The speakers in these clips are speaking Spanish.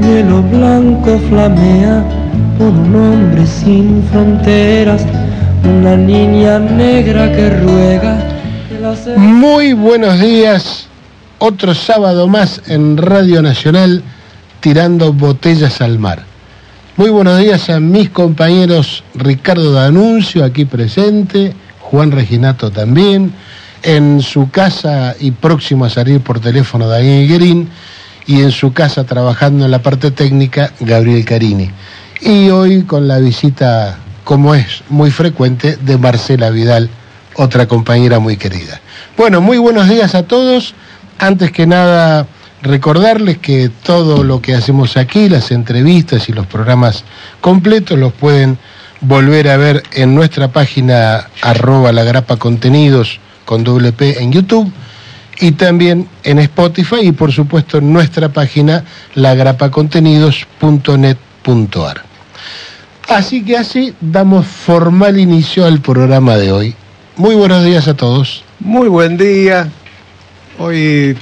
Blanco flamea por un hombre sin fronteras, una niña negra que ruega. Muy buenos días, otro sábado más en Radio Nacional tirando botellas al mar. Muy buenos días a mis compañeros Ricardo D'Anuncio aquí presente, Juan Reginato también, en su casa y próximo a salir por teléfono Daniel Guerín y en su casa trabajando en la parte técnica Gabriel Carini. Y hoy con la visita, como es muy frecuente, de Marcela Vidal, otra compañera muy querida. Bueno, muy buenos días a todos. Antes que nada, recordarles que todo lo que hacemos aquí, las entrevistas y los programas completos, los pueden volver a ver en nuestra página arroba la grapa contenidos con doble P en YouTube y también en Spotify y por supuesto en nuestra página lagrapacontenidos.net.ar. Así que así damos formal inicio al programa de hoy. Muy buenos días a todos. Muy buen día. Hoy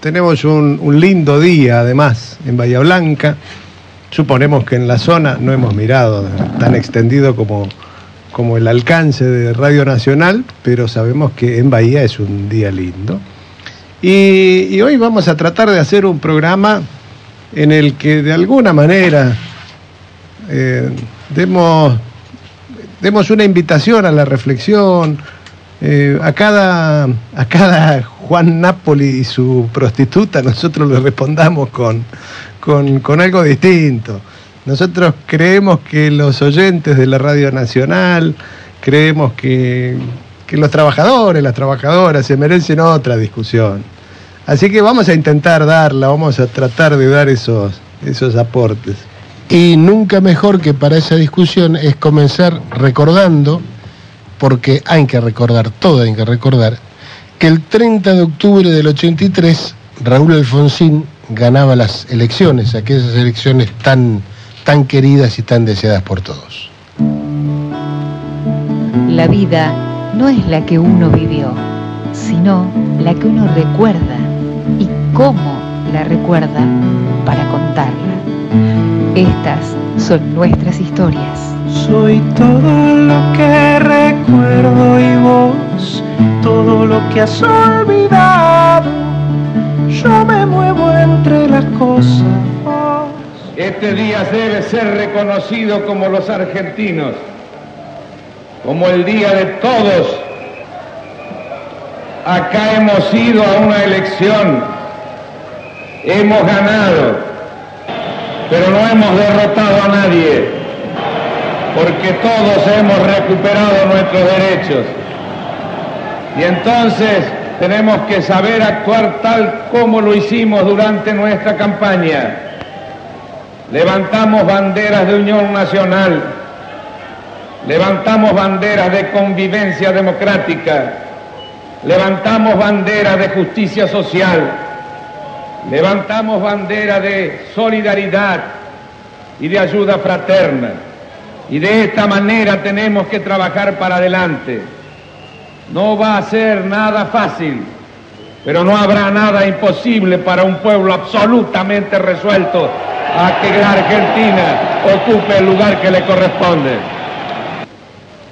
tenemos un, lindo día además en Bahía Blanca. Suponemos que en la zona no hemos mirado tan extendido como, como el alcance de Radio Nacional, pero sabemos que en Bahía es un día lindo. Y, hoy vamos a tratar de hacer un programa en el que de alguna manera eh, demos, demos una invitación a la reflexión, eh, a, cada, a cada Juan Napoli y su prostituta nosotros le respondamos con, con, con algo distinto. Nosotros creemos que los oyentes de la Radio Nacional, creemos que, que los trabajadores, las trabajadoras se merecen otra discusión. Así que vamos a intentar darla, vamos a tratar de dar esos, esos aportes. Y nunca mejor que para esa discusión es comenzar recordando, porque hay que recordar, todo hay que recordar, que el 30 de octubre del 83 Raúl Alfonsín ganaba las elecciones, aquellas elecciones tan, tan queridas y tan deseadas por todos. La vida no es la que uno vivió, sino la que uno recuerda y cómo la recuerda para contarla. Estas son nuestras historias. Soy todo lo que recuerdo y vos, todo lo que has olvidado. Yo me muevo entre las cosas. Este día debe ser reconocido como los argentinos, como el día de todos. Acá hemos ido a una elección, hemos ganado, pero no hemos derrotado a nadie, porque todos hemos recuperado nuestros derechos. Y entonces tenemos que saber actuar tal como lo hicimos durante nuestra campaña. Levantamos banderas de unión nacional, levantamos banderas de convivencia democrática, levantamos banderas de justicia social, levantamos banderas de solidaridad y de ayuda fraterna. Y de esta manera tenemos que trabajar para adelante. No va a ser nada fácil, pero no habrá nada imposible para un pueblo absolutamente resuelto a que la Argentina ocupe el lugar que le corresponde.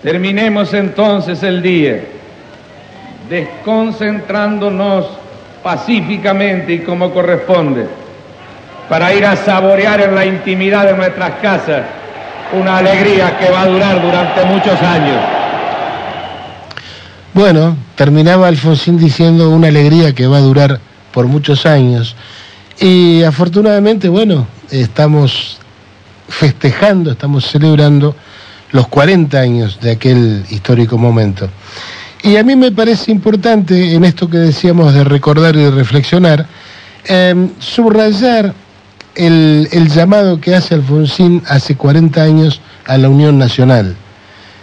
Terminemos entonces el día desconcentrándonos pacíficamente y como corresponde para ir a saborear en la intimidad de nuestras casas una alegría que va a durar durante muchos años. Bueno, terminaba Alfonsín diciendo una alegría que va a durar por muchos años. Y afortunadamente, bueno, estamos festejando, estamos celebrando los 40 años de aquel histórico momento. Y a mí me parece importante en esto que decíamos de recordar y de reflexionar, eh, subrayar el, el llamado que hace Alfonsín hace 40 años a la Unión Nacional.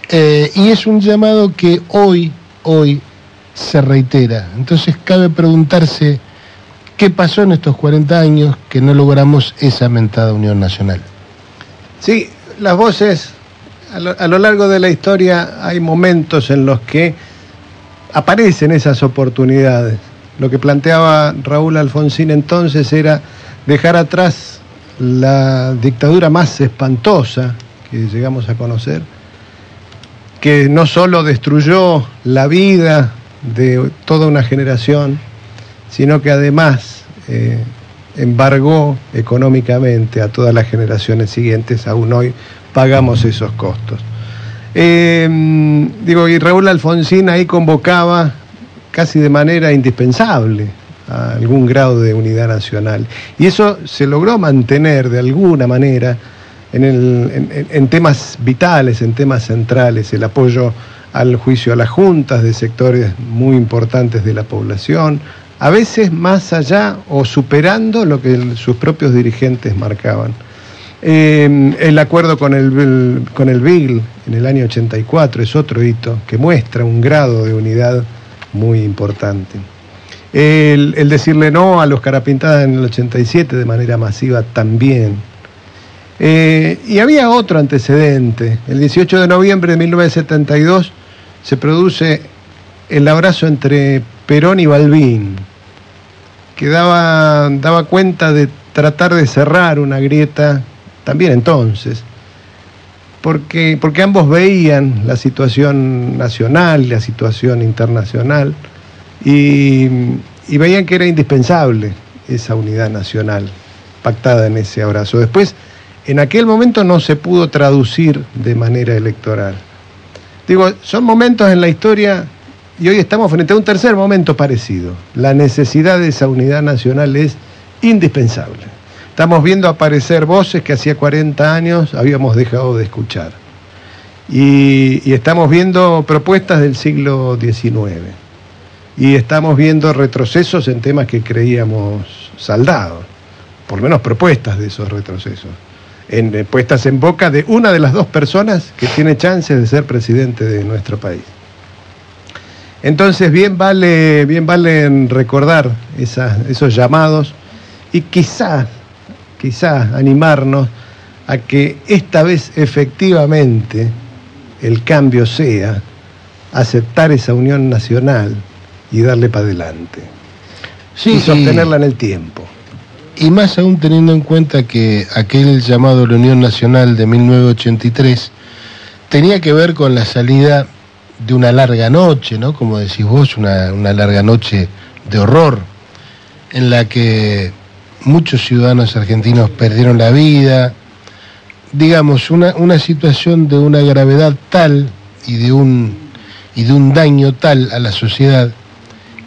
Eh, y es un llamado que hoy, hoy se reitera. Entonces cabe preguntarse qué pasó en estos 40 años que no logramos esa mentada Unión Nacional. Sí, las voces, a lo, largo de la historia hay momentos en los que aparecen esas oportunidades. Lo que planteaba Raúl Alfonsín entonces era dejar atrás la dictadura más espantosa que llegamos a conocer, que no solo destruyó la vida de toda una generación, sino que además eh, embargó económicamente a todas las generaciones siguientes, aún hoy pagamos esos costos. Eh, digo, y Raúl Alfonsín ahí convocaba casi de manera indispensable a algún grado de unidad nacional. Y eso se logró mantener de alguna manera en, el, en, temas vitales, en temas centrales, el apoyo al juicio a las juntas de sectores muy importantes de la población, a veces más allá o superando lo que sus propios dirigentes marcaban. Eh, el acuerdo con el, con el en el año 84 es otro hito que muestra un grado de unidad muy importante. El, el decirle no a los carapintadas en el 87 de manera masiva también eh, y había otro antecedente. El 18 de noviembre de 1972 se produce el abrazo entre Perón y Balbín, que daba, daba cuenta de tratar de cerrar una grieta también entonces, porque, porque ambos veían la situación nacional, la situación internacional, y, y veían que era indispensable esa unidad nacional pactada en ese abrazo. Después, en aquel momento no se pudo traducir de manera electoral. Digo, son momentos en la historia y hoy estamos frente a un tercer momento parecido. La necesidad de esa unidad nacional es indispensable. Estamos viendo aparecer voces que hacía 40 años habíamos dejado de escuchar. Y, estamos viendo propuestas del siglo XIX. Y estamos viendo retrocesos en temas que creíamos saldados. Por lo menos propuestas de esos retrocesos eh, puestas en boca de una de las dos personas que tiene chances de ser presidente de nuestro país. Entonces, bien vale, bien vale recordar esos llamados y quizás, quizás animarnos a que esta vez efectivamente el cambio sea aceptar esa unión nacional y darle para adelante. Sí, y sostenerla en el tiempo. Y más aún teniendo en cuenta que aquel llamado la Unión Nacional de 1983 tenía que ver con la salida de una larga noche, ¿no? Como decís vos, una, una larga noche de horror, en la que muchos ciudadanos argentinos perdieron la vida, digamos, una, una situación de una gravedad tal y de un, y de un daño tal a la sociedad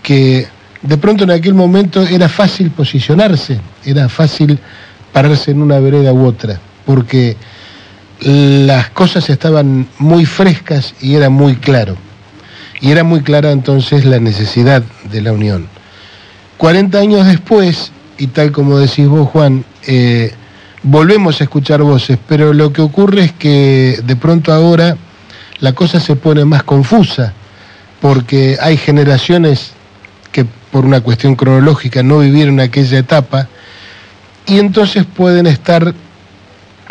que de pronto en aquel momento era fácil posicionarse, era fácil pararse en una vereda u otra, porque las cosas estaban muy frescas y era muy claro. Y era muy clara entonces la necesidad de la unión. 40 años después, y tal como decís vos, Juan, eh, volvemos a escuchar voces, pero lo que ocurre es que de pronto ahora la cosa se pone más confusa, porque hay generaciones que por una cuestión cronológica no vivieron aquella etapa y entonces pueden estar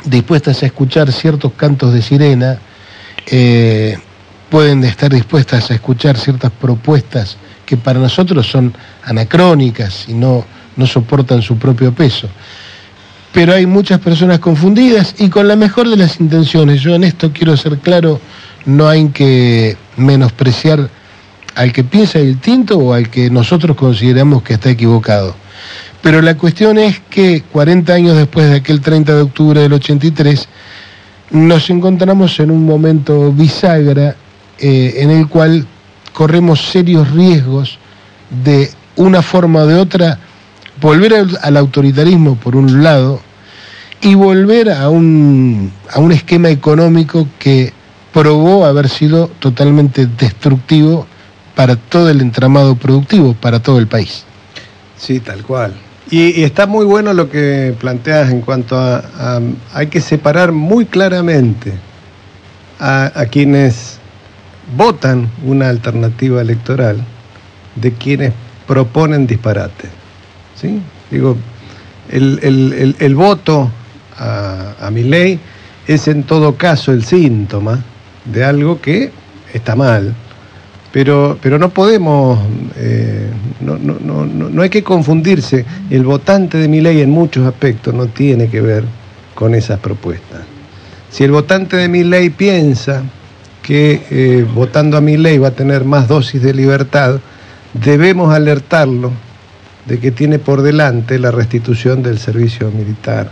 dispuestas a escuchar ciertos cantos de sirena, eh, pueden estar dispuestas a escuchar ciertas propuestas que para nosotros son anacrónicas y no, no soportan su propio peso. Pero hay muchas personas confundidas y con la mejor de las intenciones. Yo en esto quiero ser claro, no hay que menospreciar al que piensa distinto o al que nosotros consideramos que está equivocado. Pero la cuestión es que 40 años después de aquel 30 de octubre del 83, nos encontramos en un momento bisagra eh, en el cual corremos serios riesgos de una forma o de otra volver al, autoritarismo por un lado y volver a un, a un esquema económico que probó haber sido totalmente destructivo para todo el entramado productivo, para todo el país. Sí, tal cual. Y, está muy bueno lo que planteas en cuanto a, hay que separar muy claramente a, a quienes votan una alternativa electoral de quienes proponen disparate. Digo, el, voto a, mi ley es en todo caso el síntoma de algo que está mal. Pero, no podemos, eh, no hay que confundirse. El votante de mi ley en muchos aspectos no tiene que ver con esas propuestas. Si el votante de mi ley piensa que eh, votando a mi ley va a tener más dosis de libertad, debemos alertarlo de que tiene por delante la restitución del servicio militar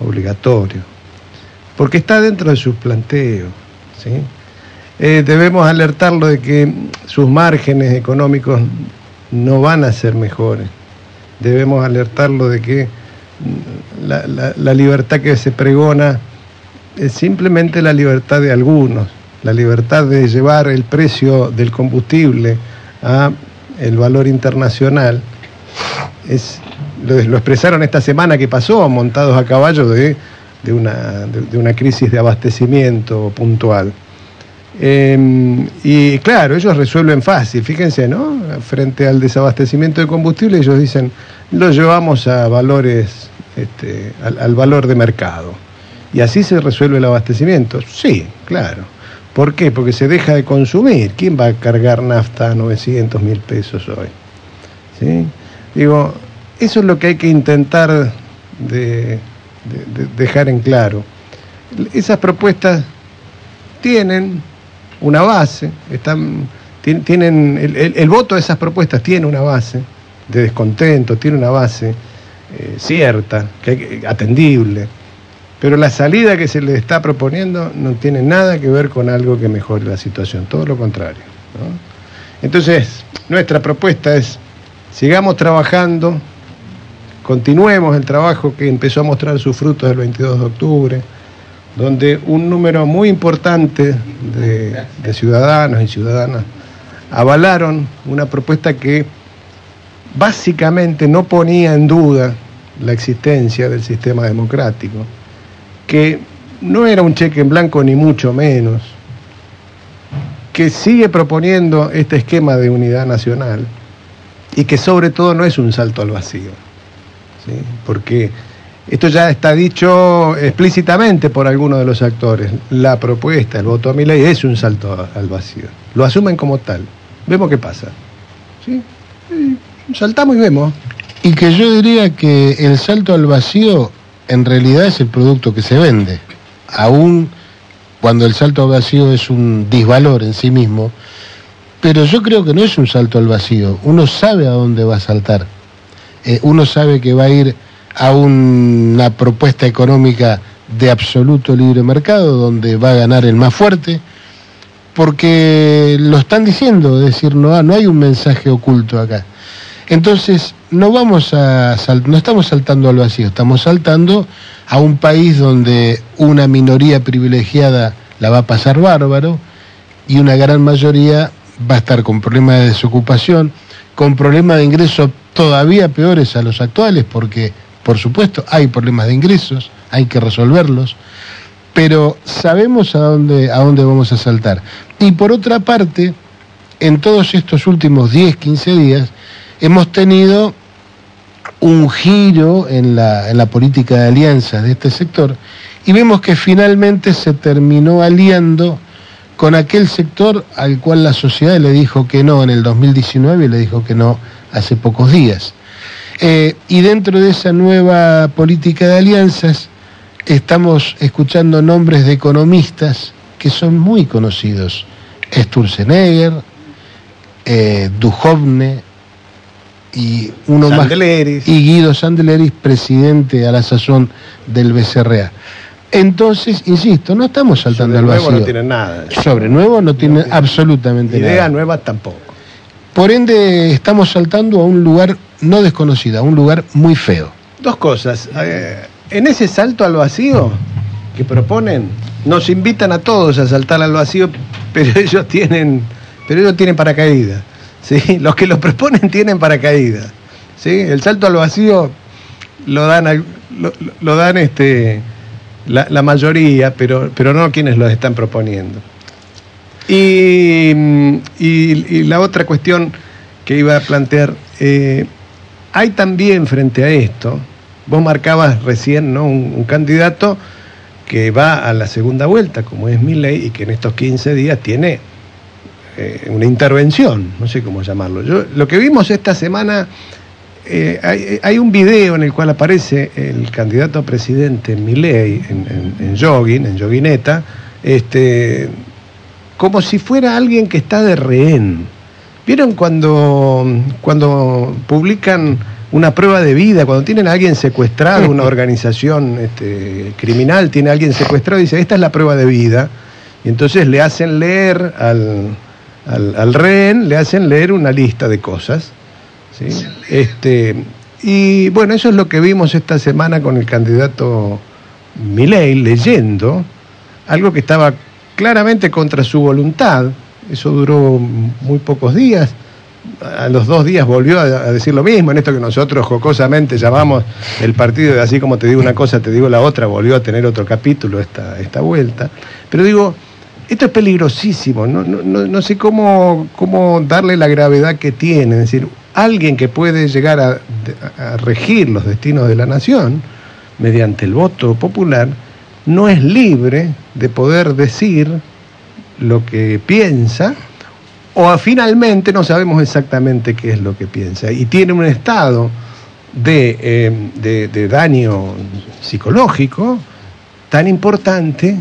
obligatorio, porque está dentro de sus planteos. ¿sí? Eh, debemos alertarlo de que sus márgenes económicos no van a ser mejores. Debemos alertarlo de que la, la- la libertad que se pregona es simplemente la libertad de algunos, la libertad de llevar el precio del combustible a el valor internacional. Es, lo, expresaron esta semana que pasó, montados a caballo de, de una, de- de una crisis de abastecimiento puntual. Eh, y claro, ellos resuelven fácil, fíjense, ¿no? Frente al desabastecimiento de combustible, ellos dicen, lo llevamos a valores, este, al, al valor de mercado. Y así se resuelve el abastecimiento. Sí, claro. ¿Por qué? Porque se deja de consumir. ¿Quién va a cargar nafta a 900 mil pesos hoy? ¿Sí? Digo, eso es lo que hay que intentar de, de- de dejar en claro. Esas propuestas tienen una base, están, tien- tienen el, voto de esas propuestas tiene una base de descontento, tiene una base eh, cierta, que atendible, pero la salida que se le está proponiendo no tiene nada que ver con algo que mejore la situación, todo lo contrario. Entonces, nuestra propuesta es, sigamos trabajando, continuemos el trabajo que empezó a mostrar sus frutos el 22 de octubre, donde un número muy importante de, de ciudadanos y ciudadanas avalaron una propuesta que básicamente no ponía en duda la existencia del sistema democrático, que no era un cheque en blanco ni mucho menos, que sigue proponiendo este esquema de unidad nacional y que sobre todo no es un salto al vacío, porque esto ya está dicho explícitamente por algunos de los actores. La propuesta, el voto a mi ley es un salto al vacío. Lo asumen como tal. Vemos qué pasa. Saltamos y vemos. Y que yo diría que el salto al vacío en realidad es el producto que se vende. Aún cuando el salto al vacío es un disvalor en sí mismo, pero yo creo que no es un salto al vacío. Uno sabe a dónde va a saltar. Eh, uno sabe que va a ir a una propuesta económica de absoluto libre mercado, donde va a ganar el más fuerte, porque lo están diciendo, es decir, no, no hay un mensaje oculto acá. Entonces, no vamos a no estamos saltando al vacío, estamos saltando a un país donde una minoría privilegiada la va a pasar bárbaro y una gran mayoría va a estar con problemas de desocupación, con problemas de ingresos todavía peores a los actuales, porque por supuesto hay problemas de ingresos, hay que resolverlos, pero sabemos a dónde, a dónde vamos a saltar. Y por otra parte, en todos estos últimos 10, 15 días, hemos tenido un giro en la, en la política de alianzas de este sector y vemos que finalmente se terminó aliando con aquel sector al cual la sociedad le dijo que no en el 2019 y le dijo que no hace pocos días. Eh, y dentro de esa nueva política de alianzas estamos escuchando nombres de economistas que son muy conocidos. Sturzenegger, eh, Duhovne y uno Sandeleris. más y Guido Sandeleris, presidente a la sazón del BCRA. Entonces, insisto, no estamos saltando Sobre al nuevo vacío. no tienen nada. Sobre nuevo no tiene tiene absolutamente Idea nada. nueva tampoco. Por ende, estamos saltando a un lugar no desconocido, a un lugar muy feo. Dos cosas. Eh, en ese salto al vacío que proponen, nos invitan a todos a saltar al vacío, pero ellos tienen, pero ellos tienen paracaídas. ¿sí? Los que lo proponen tienen paracaídas. ¿sí? El salto al vacío lo dan, lo, lo dan este, la, la mayoría, pero, pero no quienes lo están proponiendo. Y, mm, y- la otra cuestión que iba a plantear, eh, hay también frente a esto, vos marcabas recién ¿no? un, un candidato que va a la segunda vuelta, como es Milley, y que en estos 15 días tiene eh, una intervención, no sé cómo llamarlo. Yo, lo que vimos esta semana, eh, hay, hay un video en el cual aparece el candidato a presidente Milley en, en, en jogging, en joguineta, este, como si fuera alguien que está de rehén. ¿Vieron cuando, cuando publican una prueba de vida, cuando tienen a alguien secuestrado, una organización este, criminal tiene a alguien secuestrado y dice, esta es la prueba de vida, y entonces le hacen leer al, al, al rehén, le hacen leer una lista de cosas. Este, y bueno, eso es lo que vimos esta semana con el candidato Milei leyendo algo que estaba claramente contra su voluntad. Eso duró muy pocos días. A los dos días volvió a, a decir lo mismo, en esto que nosotros jocosamente llamamos el partido de así como te digo una cosa, te digo la otra, volvió a tener otro capítulo esta, esta vuelta. Pero digo, esto es peligrosísimo, no, no, no, no sé cómo, cómo darle la gravedad que tiene. Es decir, alguien que puede llegar a, regir los destinos de la nación mediante el voto popular, no es libre de poder decir lo que piensa o finalmente no sabemos exactamente qué es lo que piensa y tiene un estado de, eh, de, de daño psicológico tan importante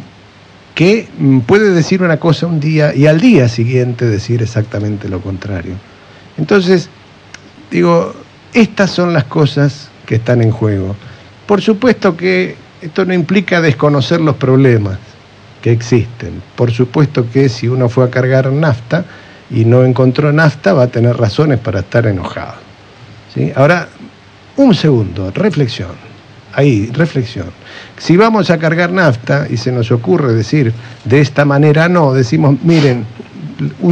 que mm, puede decir una cosa un día y al día siguiente decir exactamente lo contrario. Entonces, digo, estas son las cosas que están en juego. Por supuesto que esto no implica desconocer los problemas que existen. Por supuesto que si uno fue a cargar nafta y no encontró nafta, va a tener razones para estar enojado. ¿sí? Ahora, un segundo, reflexión. Ahí, reflexión. Si vamos a cargar nafta y se nos ocurre decir de esta manera no, decimos, miren,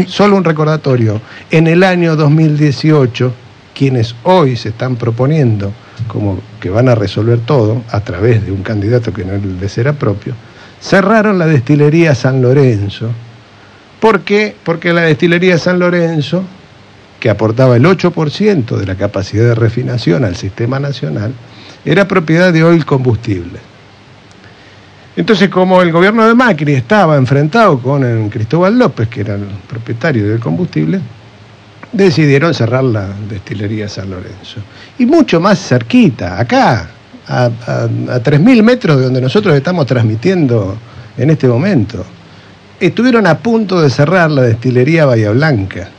solo un recordatorio, en el año 2018, quienes hoy se están proponiendo como que van a resolver todo a través de un candidato que no les era propio, cerraron la destilería San Lorenzo. ¿Por qué? Porque la destilería San Lorenzo, que aportaba el 8% de la capacidad de refinación al sistema nacional, era propiedad de Oil Combustible. Entonces, como el gobierno de Macri estaba enfrentado con el Cristóbal López, que era el propietario del combustible, decidieron cerrar la destilería San Lorenzo. Y mucho más cerquita, acá, a, a, a 3.000 metros de donde nosotros estamos transmitiendo en este momento, estuvieron a punto de cerrar la destilería Bahía Blanca.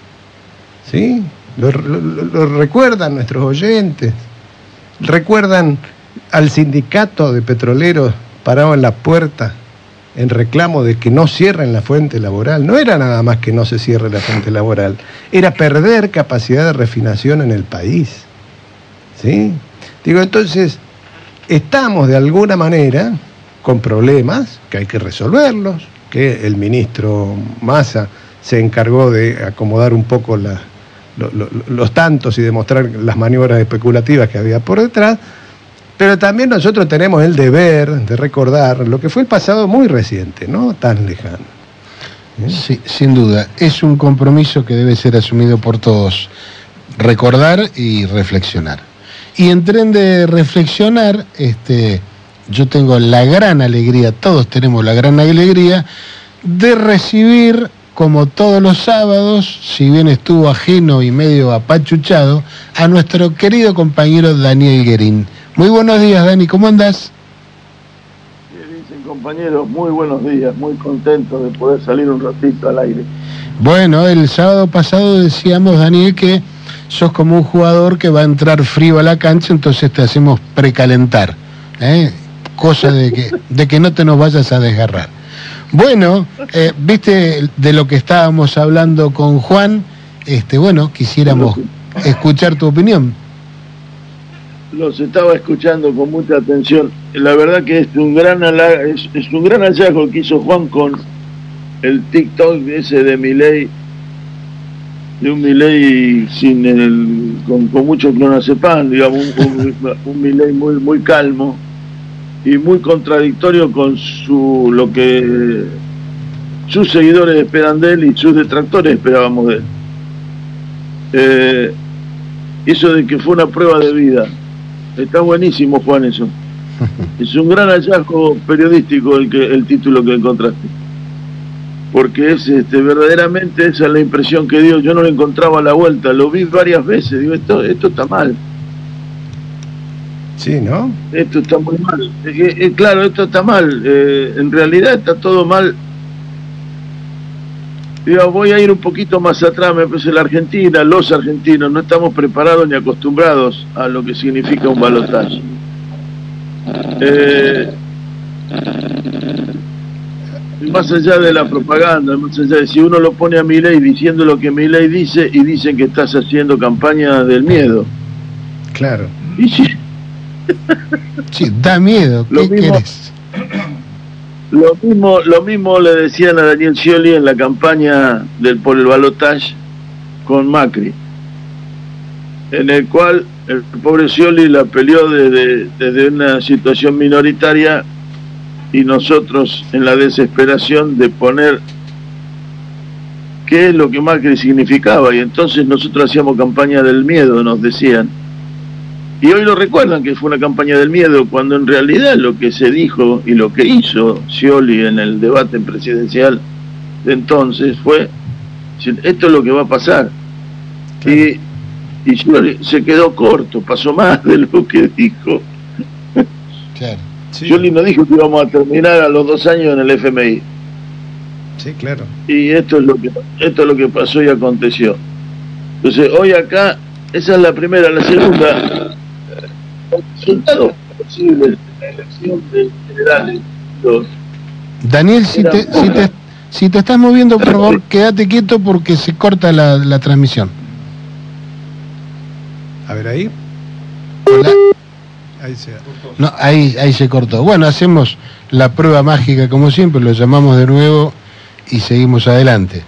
¿Sí? Lo, lo- recuerdan nuestros oyentes, recuerdan al sindicato de petroleros parado en la puerta en reclamo de que no cierren la fuente laboral. No era nada más que no se cierre la fuente laboral, era perder capacidad de refinación en el país. ¿Sí? Digo, entonces, estamos de alguna manera con problemas que hay que resolverlos, que el ministro Massa se encargó de acomodar un poco los tantos y demostrar las maniobras especulativas que había por detrás, pero también nosotros tenemos el deber de recordar lo que fue el pasado muy reciente, no tan lejano. Sí, sin duda. Es un compromiso que debe ser asumido por todos. Recordar y reflexionar. Y en tren de reflexionar, este, yo tengo la gran alegría, todos tenemos la gran alegría, de recibir, como todos los sábados, si bien estuvo ajeno y medio apachuchado, a nuestro querido compañero Daniel Guerín. Muy buenos días, Dani, ¿cómo andás? ¿Qué dicen compañeros? Muy buenos días, muy contento de poder salir un ratito al aire. Bueno, el sábado pasado decíamos, Daniel, que sos como un jugador que va a entrar frío a la cancha, entonces te hacemos precalentar. ¿eh? Cosa de que, de que no te nos vayas a desgarrar. Bueno, eh, viste de lo que estábamos hablando con Juan, este, bueno, quisiéramos escuchar tu opinión. Los estaba escuchando con mucha atención. La verdad que es un gran es, un gran hallazgo que hizo Juan con el TikTok ese de Miley de un Milei sin el, con, con mucho clonazepam, digamos, un, un, Milei muy, muy calmo y muy contradictorio con su lo que sus seguidores esperan de él y sus detractores esperábamos de él. Eh, eso de que fue una prueba de vida. Está buenísimo, Juan, eso. Es un gran hallazgo periodístico el, que, el título que encontraste porque es este, verdaderamente esa es la impresión que dio. Yo no lo encontraba a la vuelta, lo vi varias veces. Digo, esto, esto está mal. Sí, ¿no? Esto está muy mal. Eh, claro, esto está mal. Eh, en realidad está todo mal. Digo, voy a ir un poquito más atrás. Me parece la Argentina, los argentinos, no estamos preparados ni acostumbrados a lo que significa un balotaje. Eh, más allá de la propaganda, más allá de si uno lo pone a mi ley diciendo lo que mi ley dice y dicen que estás haciendo campaña del miedo. Claro. Y sí, da miedo. ¿Qué lo mismo, Lo mismo, lo mismo le decían a Daniel Scioli en la campaña del por el balotage con Macri, en el cual el pobre Scioli la peleó desde, desde una situación minoritaria y nosotros en la desesperación de poner qué es lo que Macri significaba y entonces nosotros hacíamos campaña del miedo, nos decían. Y hoy lo recuerdan que fue una campaña del miedo, cuando en realidad lo que se dijo y lo que hizo Scioli en el debate presidencial de entonces fue, esto es lo que va a pasar. Y, y Scioli se quedó corto, pasó más de lo que dijo. Claro. Sí. no dijo que íbamos a terminar a los dos años en el FMI. Sí, claro. Y esto es lo que esto es lo que pasó y aconteció. Entonces, hoy acá, esa es la primera. La segunda, el resultado posible de la elección de generales. Daniel, si te, si, te, si te estás moviendo, por favor, quédate quieto porque se corta la, la transmisión. A ver ahí. Hola. Ahí se, no, ahí, ahí se cortó. Bueno, hacemos la prueba mágica como siempre, lo llamamos de nuevo y seguimos adelante.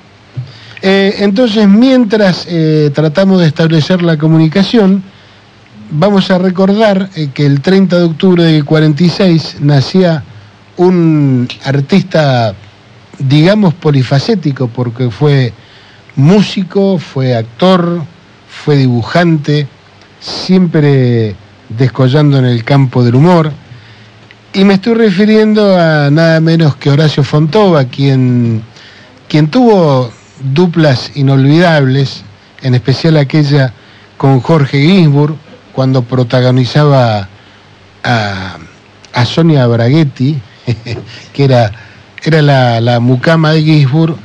Eh, entonces, mientras eh, tratamos de establecer la comunicación, vamos a recordar eh, que el 30 de octubre del 46 nacía un artista, digamos, polifacético, porque fue músico, fue actor, fue dibujante, siempre descollando en el campo del humor. Y me estoy refiriendo a nada menos que Horacio Fontova, quien, quien tuvo duplas inolvidables, en especial aquella con Jorge Ginsburg, cuando protagonizaba a, Sonia Braghetti, que era, era la, mucama de Ginsburg,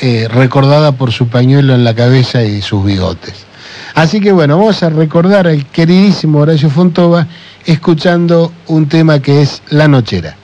eh, recordada por su pañuelo en la cabeza y sus bigotes. Así que bueno, vamos a recordar al queridísimo Horacio Fontova escuchando un tema que es La Nochera.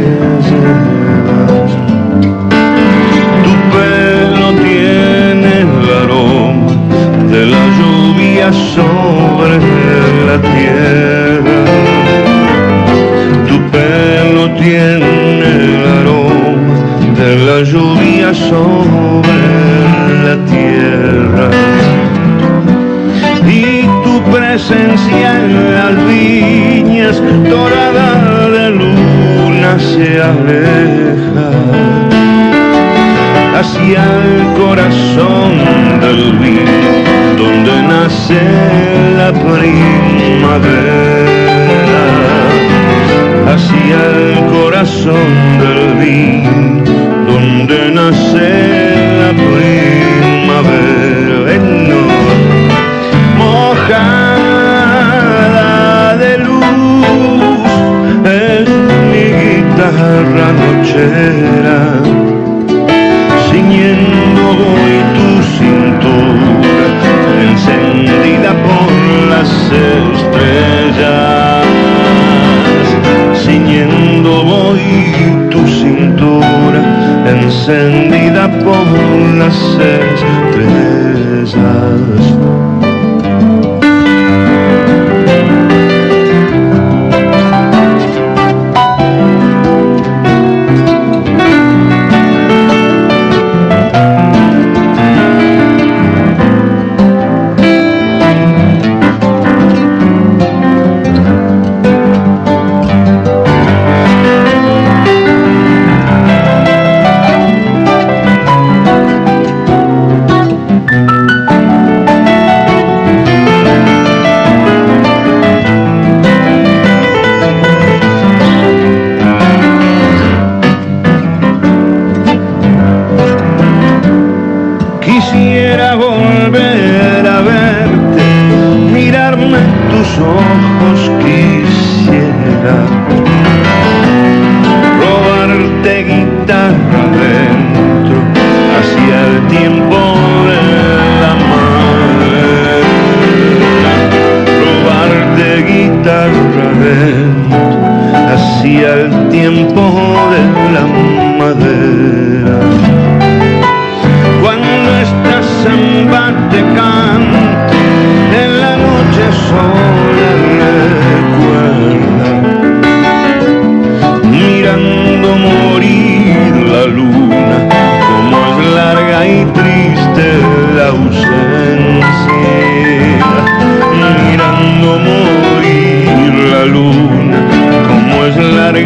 Senhor. Mojada de luz. Encendida por las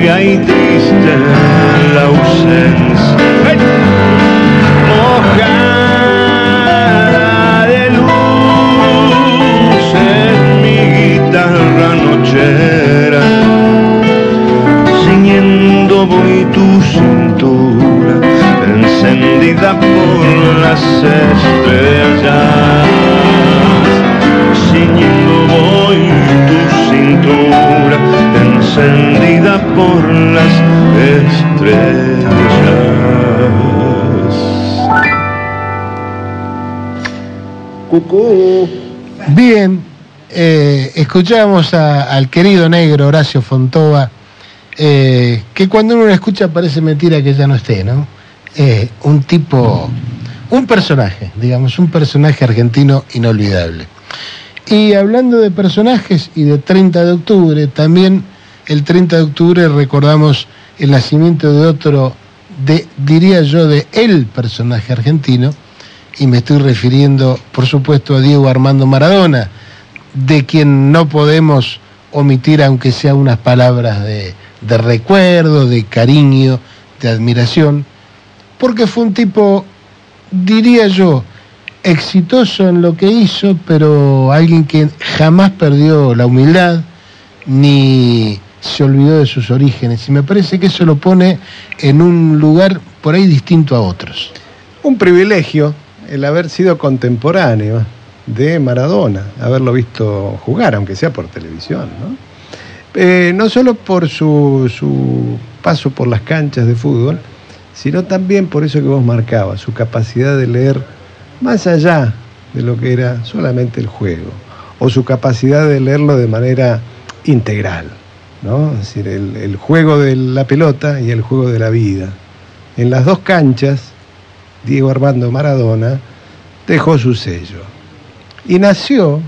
larga y triste la ausencia. Mojada de luz en mi guitarra nochera, ciñendo voy tu cintura, encendida por las estrellas, ciñendo voy tu cintura, encendida por las estrellas. Cucú. Bien, eh, escuchamos a- al querido negro Horacio Fontova, eh, que cuando uno lo escucha parece mentira que ya no esté, ¿no? Eh, un tipo, un personaje, digamos, un personaje argentino inolvidable. Y hablando de personajes y de 30 de octubre, también el 30 de octubre recordamos el nacimiento de otro, de, diría yo, de el personaje argentino, y me estoy refiriendo, por supuesto, a Diego Armando Maradona, de quien no podemos omitir, aunque sea unas palabras de, de recuerdo, de cariño, de admiración, porque fue un tipo, diría yo, exitoso en lo que hizo, pero alguien que jamás perdió la humildad ni se olvidó de sus orígenes. Y me parece que eso lo pone en un lugar por ahí distinto a otros. Un privilegio el haber sido contemporáneo de Maradona, haberlo visto jugar, aunque sea por televisión, ¿no? Eh, no solo por su, su paso por las canchas de fútbol, sino también por eso que vos marcabas, su capacidad de leer más allá de lo que era solamente el juego, o su capacidad de leerlo de manera integral, ¿no? Es decir, el, el juego de la pelota y el juego de la vida. En las dos canchas, Diego Armando Maradona dejó su sello. Y nació,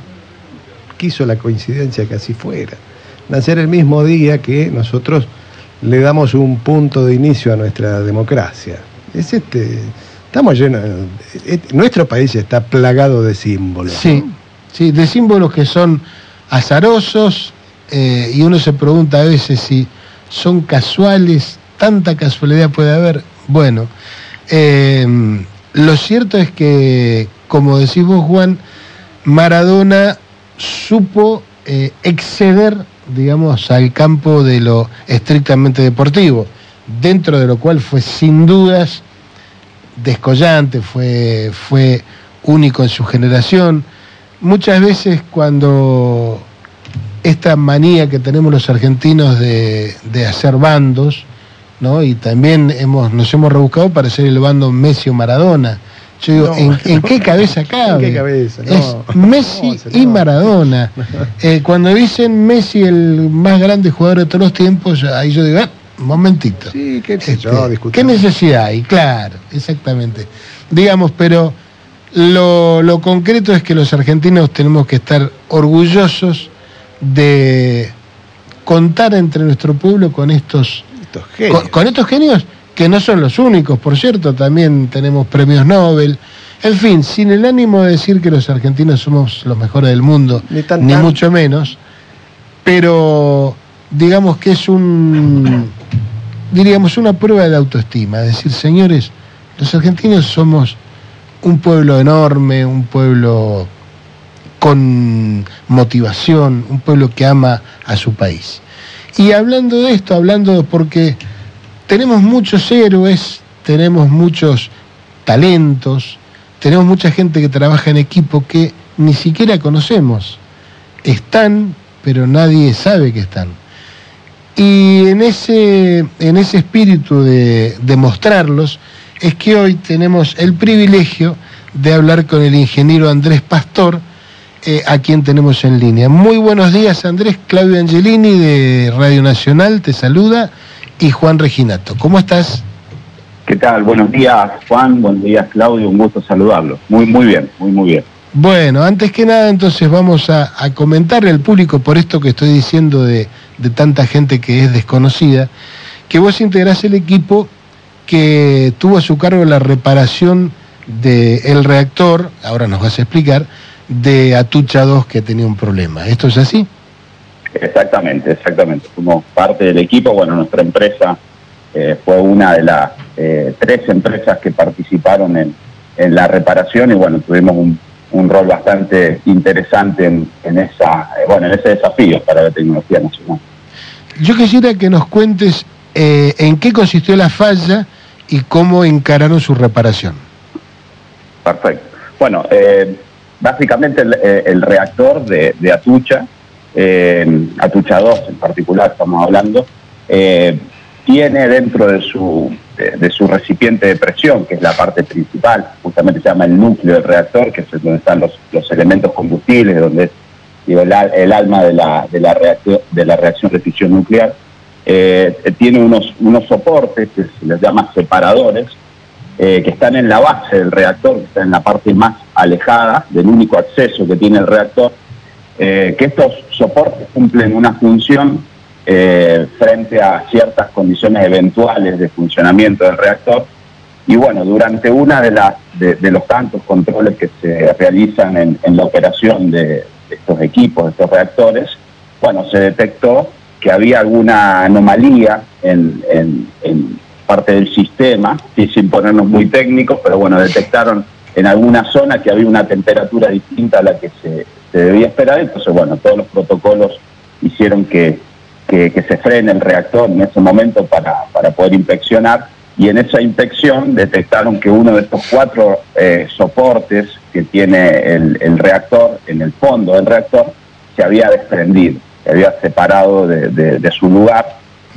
quiso la coincidencia que así fuera, nacer el mismo día que nosotros le damos un punto de inicio a nuestra democracia. Es este, estamos llenos, nuestro país está plagado de símbolos. Sí, sí, de símbolos que son azarosos eh, y uno se pregunta a veces si son casuales, tanta casualidad puede haber. Bueno, eh, lo cierto es que, como decís vos, Juan, Maradona supo eh, exceder, digamos, al campo de lo estrictamente deportivo, dentro de lo cual fue sin dudas descollante, fue, fue único en su generación. Muchas veces cuando esta manía que tenemos los argentinos de, de hacer bandos, ¿no? y también hemos, nos hemos rebuscado para ser el bando Messi o Maradona, Yo digo, No. ¿en, en qué cabeza cabe? ¿En qué cabeza? No. Es Messi No, y. Maradona. Eh, cuando dicen Messi el más grande jugador de todos los tiempos, ahí yo digo, ah, un momentito. Sí, qué Este, yo, ¿Qué necesidad hay? Claro, exactamente. Digamos, pero lo, lo concreto es que los argentinos tenemos que estar orgullosos de contar entre nuestro pueblo con estos, Estos genios. con, con estos genios que no son los únicos, por cierto, también tenemos premios Nobel. En fin, sin el ánimo de decir que los argentinos somos los mejores del mundo, Ni tan, ni tan. mucho menos, pero digamos que es un, diríamos, una prueba de autoestima, es decir, señores, los argentinos somos un pueblo enorme, un pueblo con motivación, un pueblo que ama a su país. Y hablando de esto, hablando porque tenemos muchos héroes, tenemos muchos talentos, tenemos mucha gente que trabaja en equipo que ni siquiera conocemos. Están, pero nadie sabe que están. Y en ese, en ese espíritu de, de mostrarlos, es que hoy tenemos el privilegio de hablar con el ingeniero Andrés Pastor, eh, a quien tenemos en línea. Muy buenos días, Andrés. Claudio Angelini de Radio Nacional te saluda y Juan Reginato. ¿Cómo estás? ¿Qué tal? Buenos días, Juan. Buenos días, Claudio. Un gusto saludarlo. Muy, muy bien, muy, muy bien. Bueno, antes que nada, entonces vamos a, a comentarle al público, por esto que estoy diciendo de, de tanta gente que es desconocida, que vos integrás el equipo que tuvo a su cargo la reparación del reactor, ahora nos vas a explicar, de Atucha 2 que tenía un problema. ¿Esto es así? Exactamente, exactamente. Fuimos parte del equipo. Bueno, nuestra empresa eh, fue una de las eh, tres empresas que participaron en, en la reparación y bueno, tuvimos un, un rol bastante interesante en, en esa, eh, bueno, en ese desafío para la tecnología nacional. Yo quisiera que nos cuentes en qué consistió la falla y cómo encararon su reparación. Perfecto. Bueno, eh, básicamente el, eh, el reactor de, Atucha, eh, Atucha 2 en particular estamos hablando, eh, tiene dentro de su, de, su recipiente de presión, que es la parte principal, justamente se llama el núcleo del reactor, que es donde están los, los elementos combustibles, donde es el, el alma de la, de, la reacción, de la reacción de fisión nuclear, eh, tiene unos, unos soportes que se les llama separadores, eh, que están en la base del reactor, que están en la parte más alejada del único acceso que tiene el reactor, eh, que estos soportes cumplen una función eh, frente a ciertas condiciones eventuales de funcionamiento del reactor. Y bueno, durante una de, las de, los tantos controles que se realizan en, la operación de, estos equipos, de estos reactores, bueno, se detectó que había alguna anomalía en parte del sistema, sí, sin ponernos muy técnicos, pero bueno, detectaron en alguna zona que había una temperatura distinta a la que se, se debía esperar, entonces bueno, todos los protocolos hicieron que, que, se frene el reactor en ese momento para, para poder inspeccionar y en esa inspección detectaron que uno de estos cuatro eh, soportes que tiene el, el reactor en el fondo del reactor se había desprendido, se había separado de- de su lugar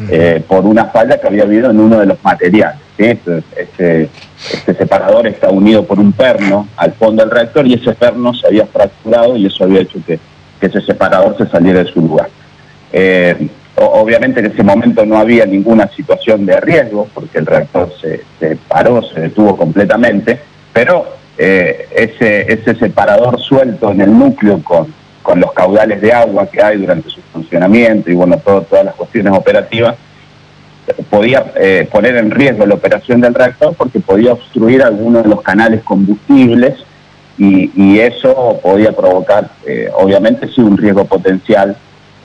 eh, por una falla que había habido en uno de los materiales. ¿sí? Este, este- este separador está unido por un perno al fondo del reactor y ese perno se había fracturado y eso había hecho que, que ese separador se saliera de su lugar. Eh, obviamente en ese momento no había ninguna situación de riesgo porque el reactor se, se paró, se detuvo completamente, pero eh, ese, ese separador suelto en el núcleo con, con los caudales de agua que hay durante su funcionamiento y bueno, todo- todas las cuestiones operativas, podía eh, poner en riesgo la operación del reactor porque podía obstruir algunos de los canales combustibles y, eso podía provocar, eh, obviamente, sí, un riesgo potencial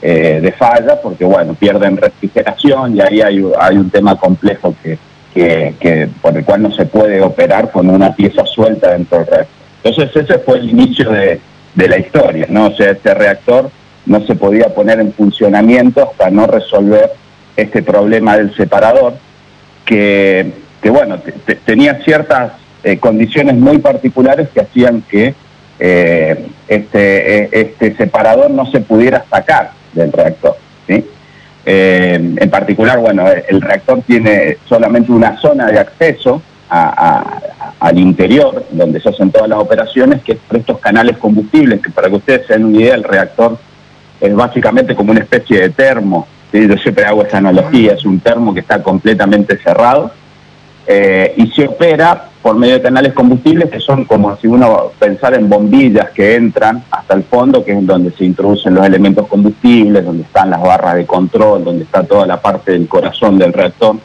eh, de falla, porque, bueno, pierden refrigeración y ahí hay, hay un tema complejo que, que, que- por el cual no se puede operar con una pieza suelta dentro del reactor. Entonces, ese fue el inicio de, de la historia, ¿no? O sea, este reactor no se podía poner en funcionamiento hasta no resolver este problema del separador, que, que bueno, te- te- tenía ciertas eh, condiciones muy particulares que hacían que eh, este, eh, este separador no se pudiera sacar del reactor. ¿sí? Eh, en particular, bueno, el reactor tiene solamente una zona de acceso al interior, donde se hacen todas las operaciones, que es por estos canales combustibles, que para que ustedes se den una idea, el reactor es básicamente como una especie de termo. Yo siempre hago esa analogía, es un termo que está completamente cerrado eh, y se opera por medio de canales combustibles que son como si uno pensara en bombillas que entran hasta el fondo, que es donde se introducen los elementos combustibles, donde están las barras de control, donde está toda la parte del corazón del reactor.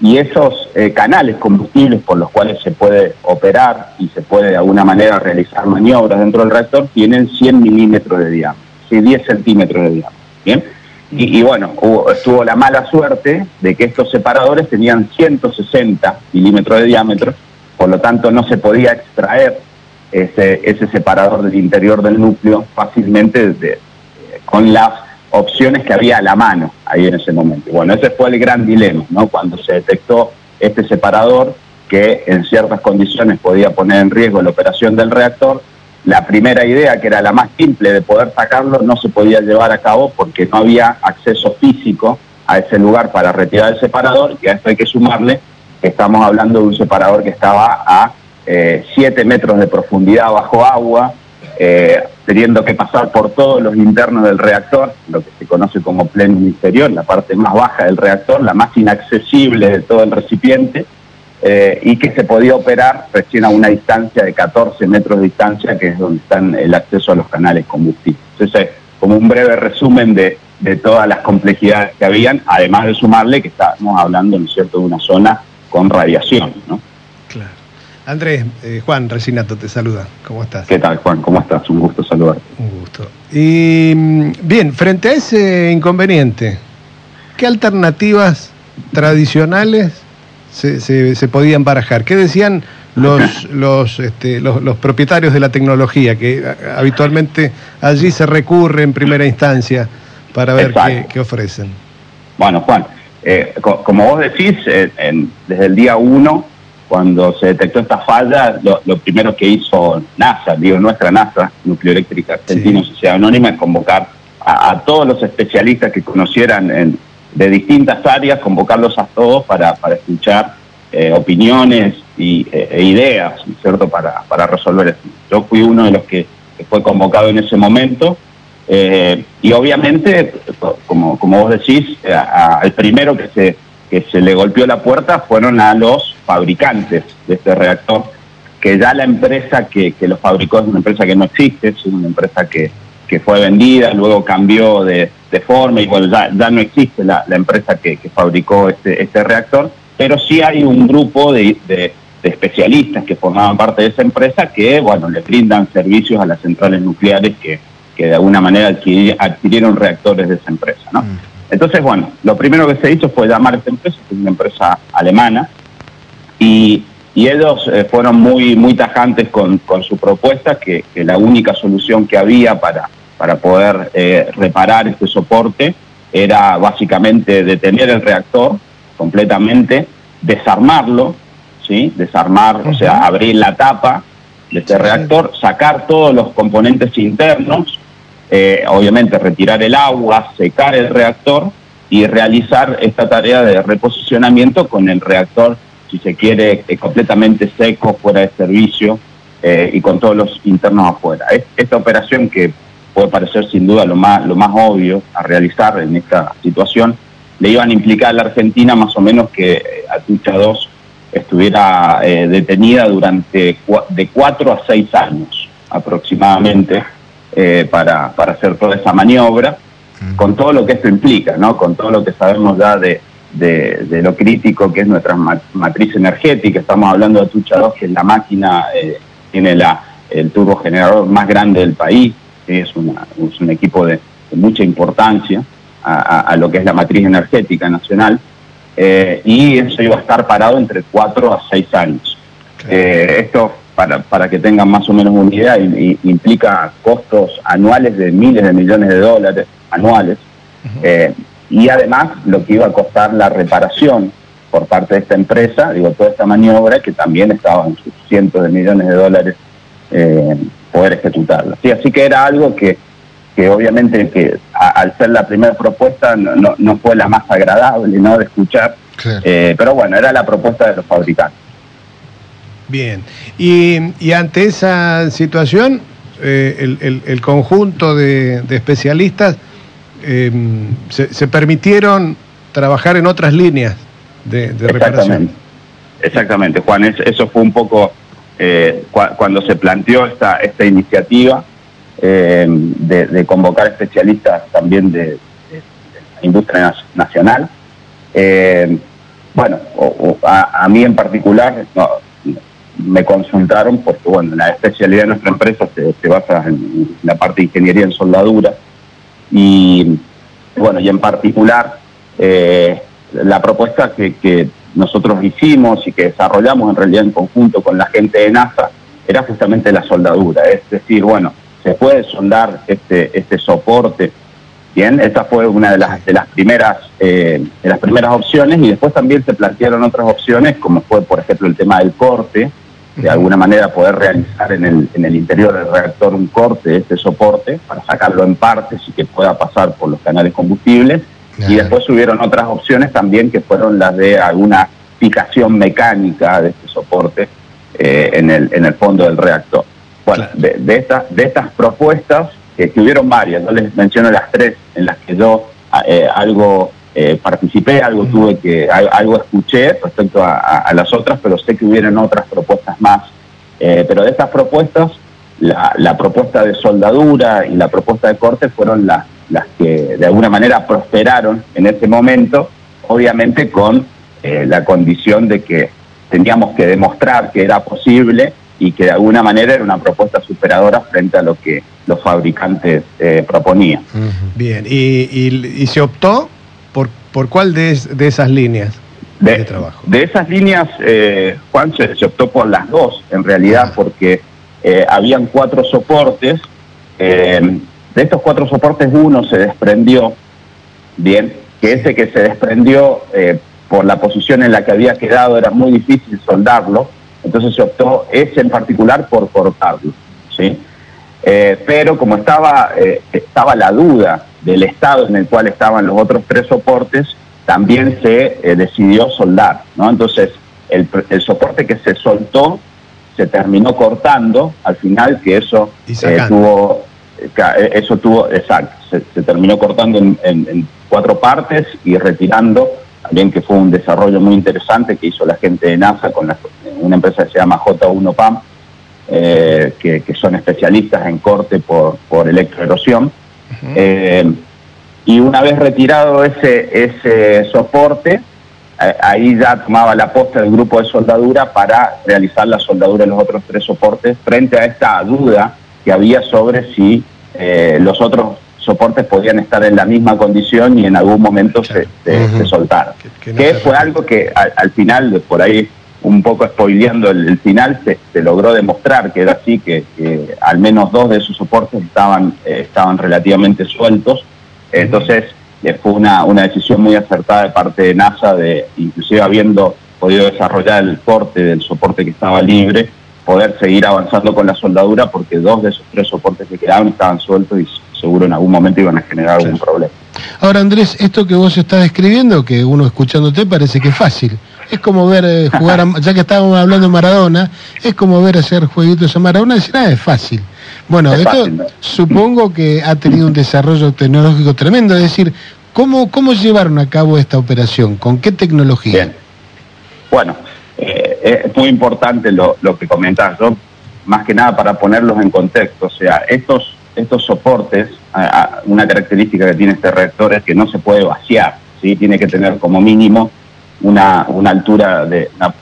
Y esos eh, canales combustibles por los cuales se puede operar y se puede de alguna manera realizar maniobras dentro del reactor tienen 100 milímetros de diámetro, 10 centímetros de diámetro. ¿bien? Y, bueno, estuvo la mala suerte de que estos separadores tenían 160 milímetros de diámetro, por lo tanto no se podía extraer ese, ese separador del interior del núcleo fácilmente con las opciones que había a la mano ahí en ese momento. Bueno, ese fue el gran dilema, ¿no? Cuando se detectó este separador que en ciertas condiciones podía poner en riesgo la operación del reactor, la primera idea, que era la más simple de poder sacarlo, no se podía llevar a cabo porque no había acceso físico a ese lugar para retirar el separador, y a esto hay que sumarle Estamos hablando de un separador que estaba a 7 eh, metros de profundidad bajo agua, eh, teniendo que pasar por todos los internos del reactor, lo que se conoce como pleno inferior, la parte más baja del reactor, la más inaccesible de todo el recipiente, eh, y que se podía operar recién a una distancia de 14 metros de distancia, que es donde están el acceso a los canales combustibles. Entonces, como un breve resumen de, de todas las complejidades que habían, además de sumarle que estábamos hablando, ¿no es cierto?, de una zona con radiación, ¿no? Andrés, eh, Juan Resinato te saluda. ¿Cómo estás? ¿Qué tal, Juan? ¿Cómo estás? Un gusto saludarte. Un gusto. Y mm, bien, frente a ese inconveniente, ¿qué alternativas tradicionales se, se, podían barajar? ¿Qué decían los, los, este, los, los, propietarios de la tecnología, que habitualmente allí se recurre en primera instancia para ver qué, qué, ofrecen? Bueno, Juan, eh, como vos decís, eh, desde el día uno, cuando se detectó esta falla, lo, primero que hizo NASA, digo nuestra NASA, Nucleoeléctrica Argentina Sociedad Anónima, es convocar a, todos los especialistas que conocieran de distintas áreas, convocarlos a todos para, escuchar eh, opiniones y, e ideas, ¿cierto?, para, para resolver esto. Yo fui uno de los que fue convocado en ese momento eh, y obviamente, como, como vos decís, al primero que se, que se le golpeó la puerta fueron a los fabricantes de este reactor, que ya la empresa que, que lo fabricó es una empresa que no existe, es una empresa que, que fue vendida, luego cambió de, de forma y bueno, ya, ya no existe la, la empresa que, que, fabricó este, este reactor, pero sí hay un grupo de, de, especialistas que formaban parte de esa empresa que, bueno, le brindan servicios a las centrales nucleares que, que de alguna manera adquirieron reactores de esa empresa. ¿no? Mm. Entonces, bueno, lo primero que se hizo fue llamar a esta empresa, que es una empresa alemana, y, ellos eh, fueron muy, muy tajantes con, con su propuesta, que, la única solución que había para, para poder eh, reparar este soporte era básicamente detener el reactor completamente, desarmarlo, ¿sí? desarmar, o sea, abrir la tapa de este reactor, sacar todos los componentes internos, eh, obviamente retirar el agua, secar el reactor y realizar esta tarea de reposicionamiento con el reactor, si se quiere, eh, completamente seco, fuera de servicio eh, y con todos los internos afuera. Esta operación que puede parecer sin duda lo más, lo más obvio a realizar en esta situación, le iban a implicar a la Argentina más o menos que Atucha 2 estuviera detenida durante de cuatro a seis años aproximadamente eh, para, para hacer toda esa maniobra, con todo lo que esto implica, ¿no? con todo lo que sabemos ya de, de, lo crítico que es nuestra matriz energética. Estamos hablando de Tucha 2, que es la máquina, eh, tiene la, el turbogenerador más grande del país, es, una, es un equipo de, mucha importancia a, lo que es la matriz energética nacional, eh, y eso iba a estar parado entre 4 a 6 años. esto para, para que tengan más o menos una idea, implica costos anuales de miles de millones de dólares anuales. Eh, y además lo que iba a costar la reparación por parte de esta empresa, digo, toda esta maniobra que también estaba en sus cientos de millones de dólares eh, poder ejecutarla. Sí, así que era algo que, que obviamente que al ser la primera propuesta no, no, fue la más agradable ¿no? de escuchar, eh, pero bueno, era la propuesta de los fabricantes. Bien. Y, y ante esa situación, eh, el, el- el conjunto de, especialistas eh, se, se permitieron trabajar en otras líneas de, de reparación. Exactamente. Exactamente, Juan. es- eso fue un poco eh, cua- cuando se planteó esta, esta iniciativa eh, de, de convocar especialistas también de, la industria nacional. Eh, bueno, o- o a, a mí en particular no, me consultaron porque, bueno, la especialidad de nuestra empresa se, basa en la parte de ingeniería en soldadura. Y, bueno, y en particular eh, la propuesta que, que nosotros hicimos y que desarrollamos en realidad en conjunto con la gente de NASA era justamente la soldadura, es decir, bueno, se puede soldar este, este soporte. Bien, esta fue una de las, de las primeras eh, de las primeras opciones y después también se plantearon otras opciones como fue por ejemplo el tema del corte, de alguna manera poder realizar en el, en el interior del reactor un corte de este soporte para sacarlo en partes y que pueda pasar por los canales combustibles y después hubieron otras opciones también que fueron las de alguna fijación mecánica de este soporte eh, en, el, en el fondo del reactor. Bueno, Claro. de, de, estas de estas propuestas, que, que hubieron varias, no les menciono las tres en las que yo eh, algo eh, participé, algo tuve que, al- algo escuché respecto a, a- a las otras, pero sé que hubieron otras propuestas más. Eh, pero de estas propuestas, la, la propuesta de soldadura y la propuesta de corte fueron las, las que de alguna manera prosperaron en ese momento, obviamente con eh, la condición de que teníamos que demostrar que era posible y que de alguna manera era una propuesta superadora frente a lo que los fabricantes eh, proponían. Bien, y, y- y se optó por, por cuál de, es- de esas líneas de, De, trabajo. de esas líneas, eh, Juan, se, se optó por las dos, en realidad, porque eh, habían cuatro soportes. eh, de estos cuatro soportes, uno se desprendió, bien, que ese que se desprendió por la posición en la que había quedado era muy difícil soldarlo, entonces se optó ese en particular por cortarlo, ¿sí? Pero como estaba, estaba la duda del estado en el cual estaban los otros tres soportes, también se eh, decidió soldar, ¿no? Entonces, el, el soporte que se soltó se terminó cortando al final, que eso eh, tuvo, eh, eso tuvo, exacto, se, se terminó cortando en, en- en cuatro partes y retirando, también que fue un desarrollo muy interesante que hizo la gente de NASA con la- una empresa que se llama J1 PAM, eh, que, que son especialistas en corte por, por electroerosión. Eh, y una vez retirado ese, ese soporte, eh, ahí ya tomaba la posta del grupo de soldadura para realizar la soldadura de los otros tres soportes frente a esta duda que había sobre si eh, los otros soportes podían estar en la misma condición y en algún momento se, se, soltaran. Que- que no Que se fue algo que al, al final, por ahí un poco spoileando el, el final, se, se logró demostrar que era así, que, que al menos dos de esos soportes estaban, eh, estaban relativamente sueltos. Entonces eh, fue una, una decisión muy acertada de parte de NASA, de inclusive habiendo podido desarrollar el corte del soporte que estaba libre, poder seguir avanzando con la soldadura porque dos de esos tres soportes que quedaban estaban sueltos y seguro en algún momento iban a generar algún problema. Ahora, Andrés, esto que vos estás describiendo, que uno escuchándote parece que es fácil. Es como ver eh, jugar, a- ya que estábamos hablando de Maradona, es como ver hacer jueguitos a Maradona decir, ah, es fácil. Bueno, Es esto fácil, ¿no? supongo que ha tenido un desarrollo tecnológico tremendo, es decir, ¿cómo, cómo llevaron a cabo esta operación? ¿Con qué tecnología? Bien. Bueno, eh, es muy importante lo, lo que comentás, ¿no? más que nada para ponerlos en contexto. O sea, estos, estos soportes, una característica que tiene este reactor es que no se puede vaciar, ¿sí? tiene que tener como mínimo una, una altura de una,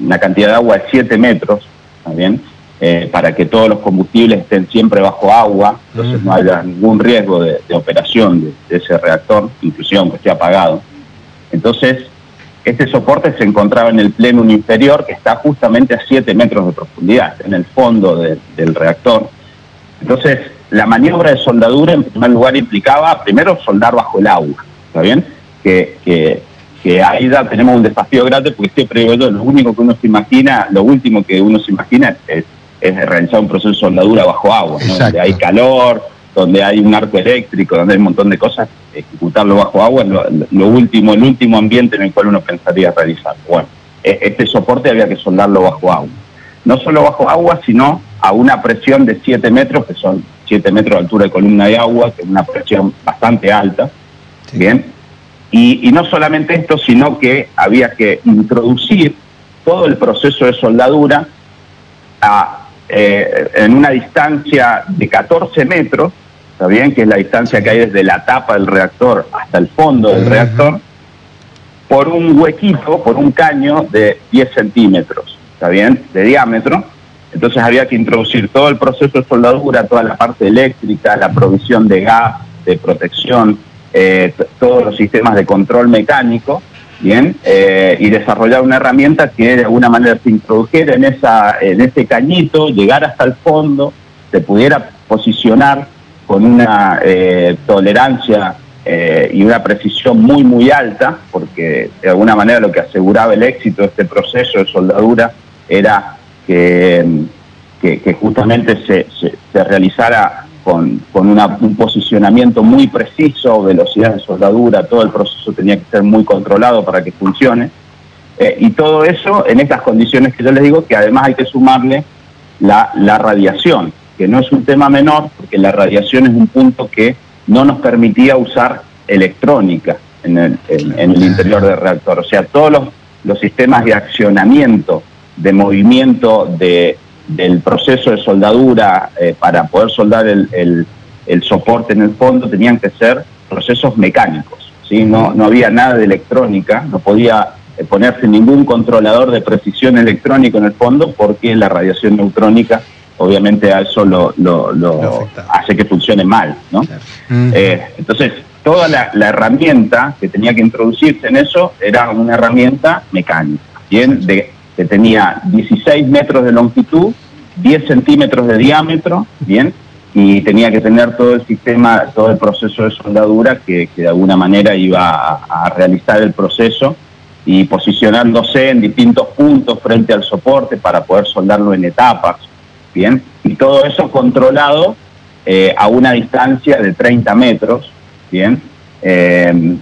una cantidad de agua de 7 metros, ¿está bien? Eh, para que todos los combustibles estén siempre bajo agua, entonces no haya ningún riesgo de, de operación de, de ese reactor, inclusive aunque esté apagado. Entonces, este soporte se encontraba en el plenum inferior, que está justamente a 7 metros de profundidad, en el fondo de- del reactor. Entonces, la maniobra de soldadura, en primer lugar, implicaba primero soldar bajo el agua, ¿está bien? Que, que, que ahí ya tenemos un desafío grande, porque siempre digo yo, lo único que uno se imagina, lo último que uno se imagina es, es realizar un proceso de soldadura bajo agua, donde hay calor, donde hay un arco eléctrico, donde hay un montón de cosas, ejecutarlo bajo agua es lo, lo último, el último ambiente en el cual uno pensaría realizarlo. Bueno, e- este soporte había que soldarlo bajo agua. no solo bajo agua, sino a una presión de 7 metros, que son 7 metros de altura de columna de agua, que es una presión bastante alta. Bien. Y, y no solamente esto, sino que había que introducir todo el proceso de soldadura a, eh, en una distancia de 14 metros, ¿está bien? Que es la distancia que hay desde la tapa del reactor hasta el fondo del reactor, por un huequito, por un caño de 10 centímetros, ¿está bien? De diámetro. Entonces había que introducir todo el proceso de soldadura, toda la parte eléctrica, la provisión de gas, de protección, eh, todos los sistemas de control mecánico, bien, eh, y desarrollar una herramienta que de alguna manera se introdujera en esa, en ese cañito, llegar hasta el fondo, se pudiera posicionar con una eh, tolerancia eh, y una precisión muy muy alta, porque de alguna manera lo que aseguraba el éxito de este proceso de soldadura era que, justamente se realizara con, con un posicionamiento muy preciso, velocidad de soldadura, todo el proceso tenía que ser muy controlado para que funcione. Eh, y todo eso en estas condiciones que yo les digo, que además hay que sumarle la, la radiación, que no es un tema menor, porque la radiación es un punto que no nos permitía usar electrónica en el, en el interior del reactor. O sea, todos los, los sistemas de accionamiento, de movimiento, de, del proceso de soldadura eh, para poder soldar el, el, el, soporte en el fondo tenían que ser procesos mecánicos. ¿sí? No, no había nada de electrónica, no podía eh, ponerse ningún controlador de precisión electrónico en el fondo porque la radiación neutrónica obviamente a eso lo, lo, lo hace que funcione mal. ¿no? Eh, entonces, toda la, la, herramienta que tenía que introducirse en eso era una herramienta mecánica, bien de que tenía 16 metros de longitud, 10 centímetros de diámetro, bien, y tenía que tener todo el sistema, todo el proceso de soldadura que, que de alguna manera iba a, realizar el proceso y posicionándose en distintos puntos frente al soporte para poder soldarlo en etapas, bien, y todo eso controlado eh, a una distancia de 30 metros, bien, eh,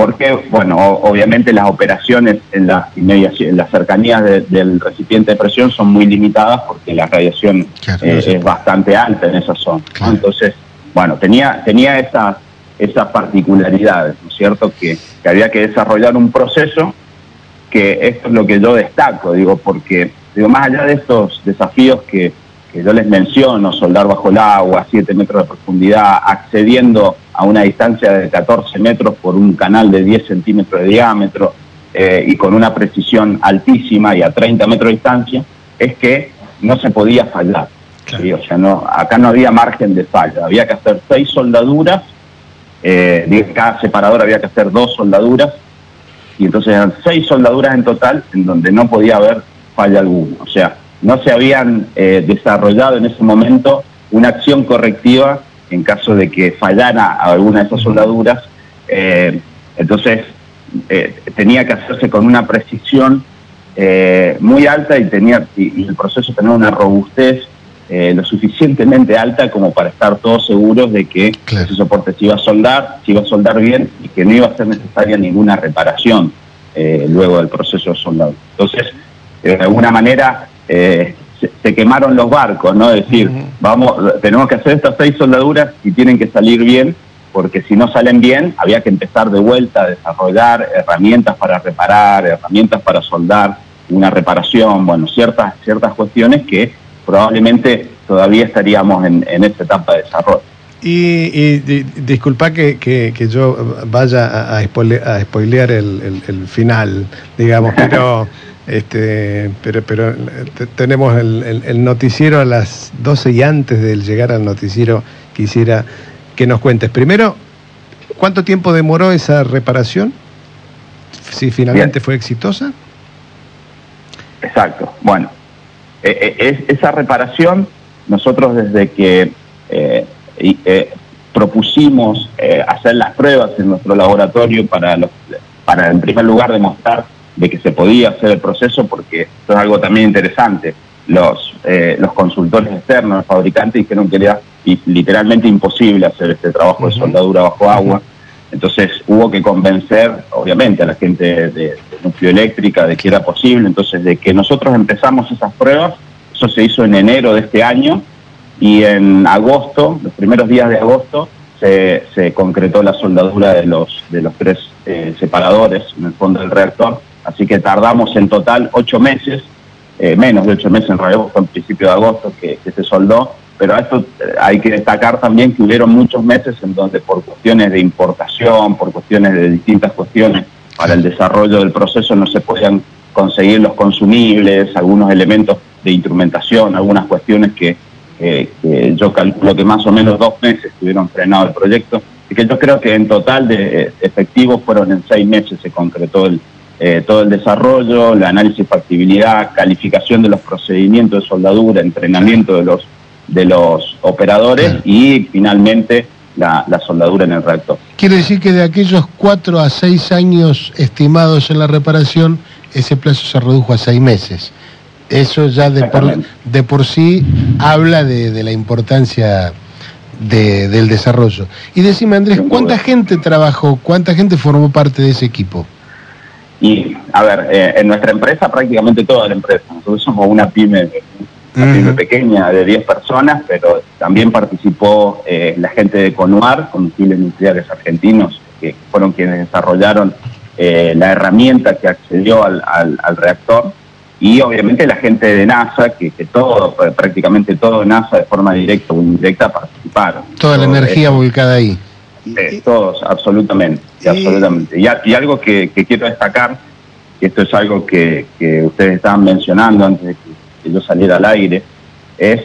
porque, bueno, obviamente las operaciones en las, en las cercanías de, del recipiente de presión son muy limitadas porque la radiación claro, eh, es bastante alta en esa zona. Claro. Entonces, bueno, tenía, tenía esas, esas particularidades, ¿no es cierto? Que, que, había que desarrollar un proceso que esto es lo que yo destaco, digo, porque, digo, más allá de estos desafíos que, que yo les menciono, soldar bajo el agua, 7 metros de profundidad, accediendo a una distancia de 14 metros por un canal de 10 centímetros de diámetro eh, y con una precisión altísima y a 30 metros de distancia, es que no se podía fallar. Claro. ¿sí? O sea, no, acá no había margen de falla, había que hacer seis soldaduras, eh, cada separador había que hacer dos soldaduras, y entonces eran seis soldaduras en total en donde no podía haber falla alguna. O sea, no se habían eh, desarrollado en ese momento una acción correctiva en caso de que fallara alguna de esas soldaduras. Eh, entonces, eh, tenía que hacerse con una precisión eh, muy alta y, tenía, y, y, el proceso tenía una robustez lo suficientemente alta como para estar todos seguros de que claro. ese soporte se iba a soldar, se iba a soldar bien y que no iba a ser necesaria ninguna reparación luego del proceso de soldado. Entonces, de alguna manera, eh, se, se, quemaron los barcos, ¿no? Es decir, uh -huh. vamos, tenemos que hacer estas seis soldaduras y tienen que salir bien, porque si no salen bien, había que empezar de vuelta a desarrollar herramientas para reparar, herramientas para soldar, una reparación, bueno, ciertas, ciertas cuestiones que probablemente todavía estaríamos en, en esta etapa de desarrollo. Y, y di, disculpa que, que, que, yo vaya a, a, spoilear, a spoilear el, el, el, final, digamos, pero este, pero, pero tenemos el, el, el, noticiero a las 12 y antes de llegar al noticiero quisiera que nos cuentes. Primero, ¿cuánto tiempo demoró esa reparación? Si finalmente Bien. fue exitosa. Exacto. Bueno, eh, eh, esa reparación, nosotros desde que eh, eh propusimos eh, hacer las pruebas en nuestro laboratorio para, los, para en primer lugar demostrar de que se podía hacer el proceso, porque esto es algo también interesante. Los, eh, los consultores externos, los fabricantes, dijeron que era literalmente imposible hacer este trabajo de soldadura bajo agua. Entonces hubo que convencer, obviamente, a la gente de, de núcleo eléctrica de que era posible. Entonces, de que nosotros empezamos esas pruebas Eso se hizo en enero de este año y en agosto, los primeros días de agosto, se, se concretó la soldadura de los, de los tres eh, separadores en el fondo del reactor. Así que tardamos en total ocho meses, eh, menos de ocho meses en realidad, fue en principio de agosto que, se soldó, pero a esto eh, hay que destacar también que hubieron muchos meses en donde por cuestiones de importación, por cuestiones de distintas cuestiones para el desarrollo del proceso no se podían conseguir los consumibles, algunos elementos de instrumentación, algunas cuestiones que, yo calculo que más o menos dos meses estuvieron frenado el proyecto. Y que yo creo que en total de eh, efectivos fueron en seis meses se concretó el, eh, todo el desarrollo, el análisis de factibilidad, calificación de los procedimientos de soldadura, entrenamiento de los de los operadores y finalmente la, la soldadura en el reactor. Quiere decir que de aquellos cuatro a seis años estimados en la reparación, ese plazo se redujo a seis meses. Eso ya de por, de por sí habla de, de la importancia de- del desarrollo. Y decime, Andrés, ¿cuánta gente trabajó, cuánta gente formó parte de ese equipo? Y, a ver, eh, en nuestra empresa, prácticamente toda la empresa. Nosotros somos una pyme, una pyme pequeña de 10 personas, pero también participó eh, la gente de Conuar, Combustibles Nucleares Argentinos, que fueron quienes desarrollaron eh, la herramienta que accedió al, al- al reactor. Y obviamente la gente de NASA, que, que todo, prácticamente todo NASA de forma directa o indirecta participaron. Toda la energía volcada ahí. Sí, todos, absolutamente, y- absolutamente. Y, a- y algo que, que quiero destacar, que esto es algo que, que ustedes estaban mencionando antes de que, yo saliera al aire, es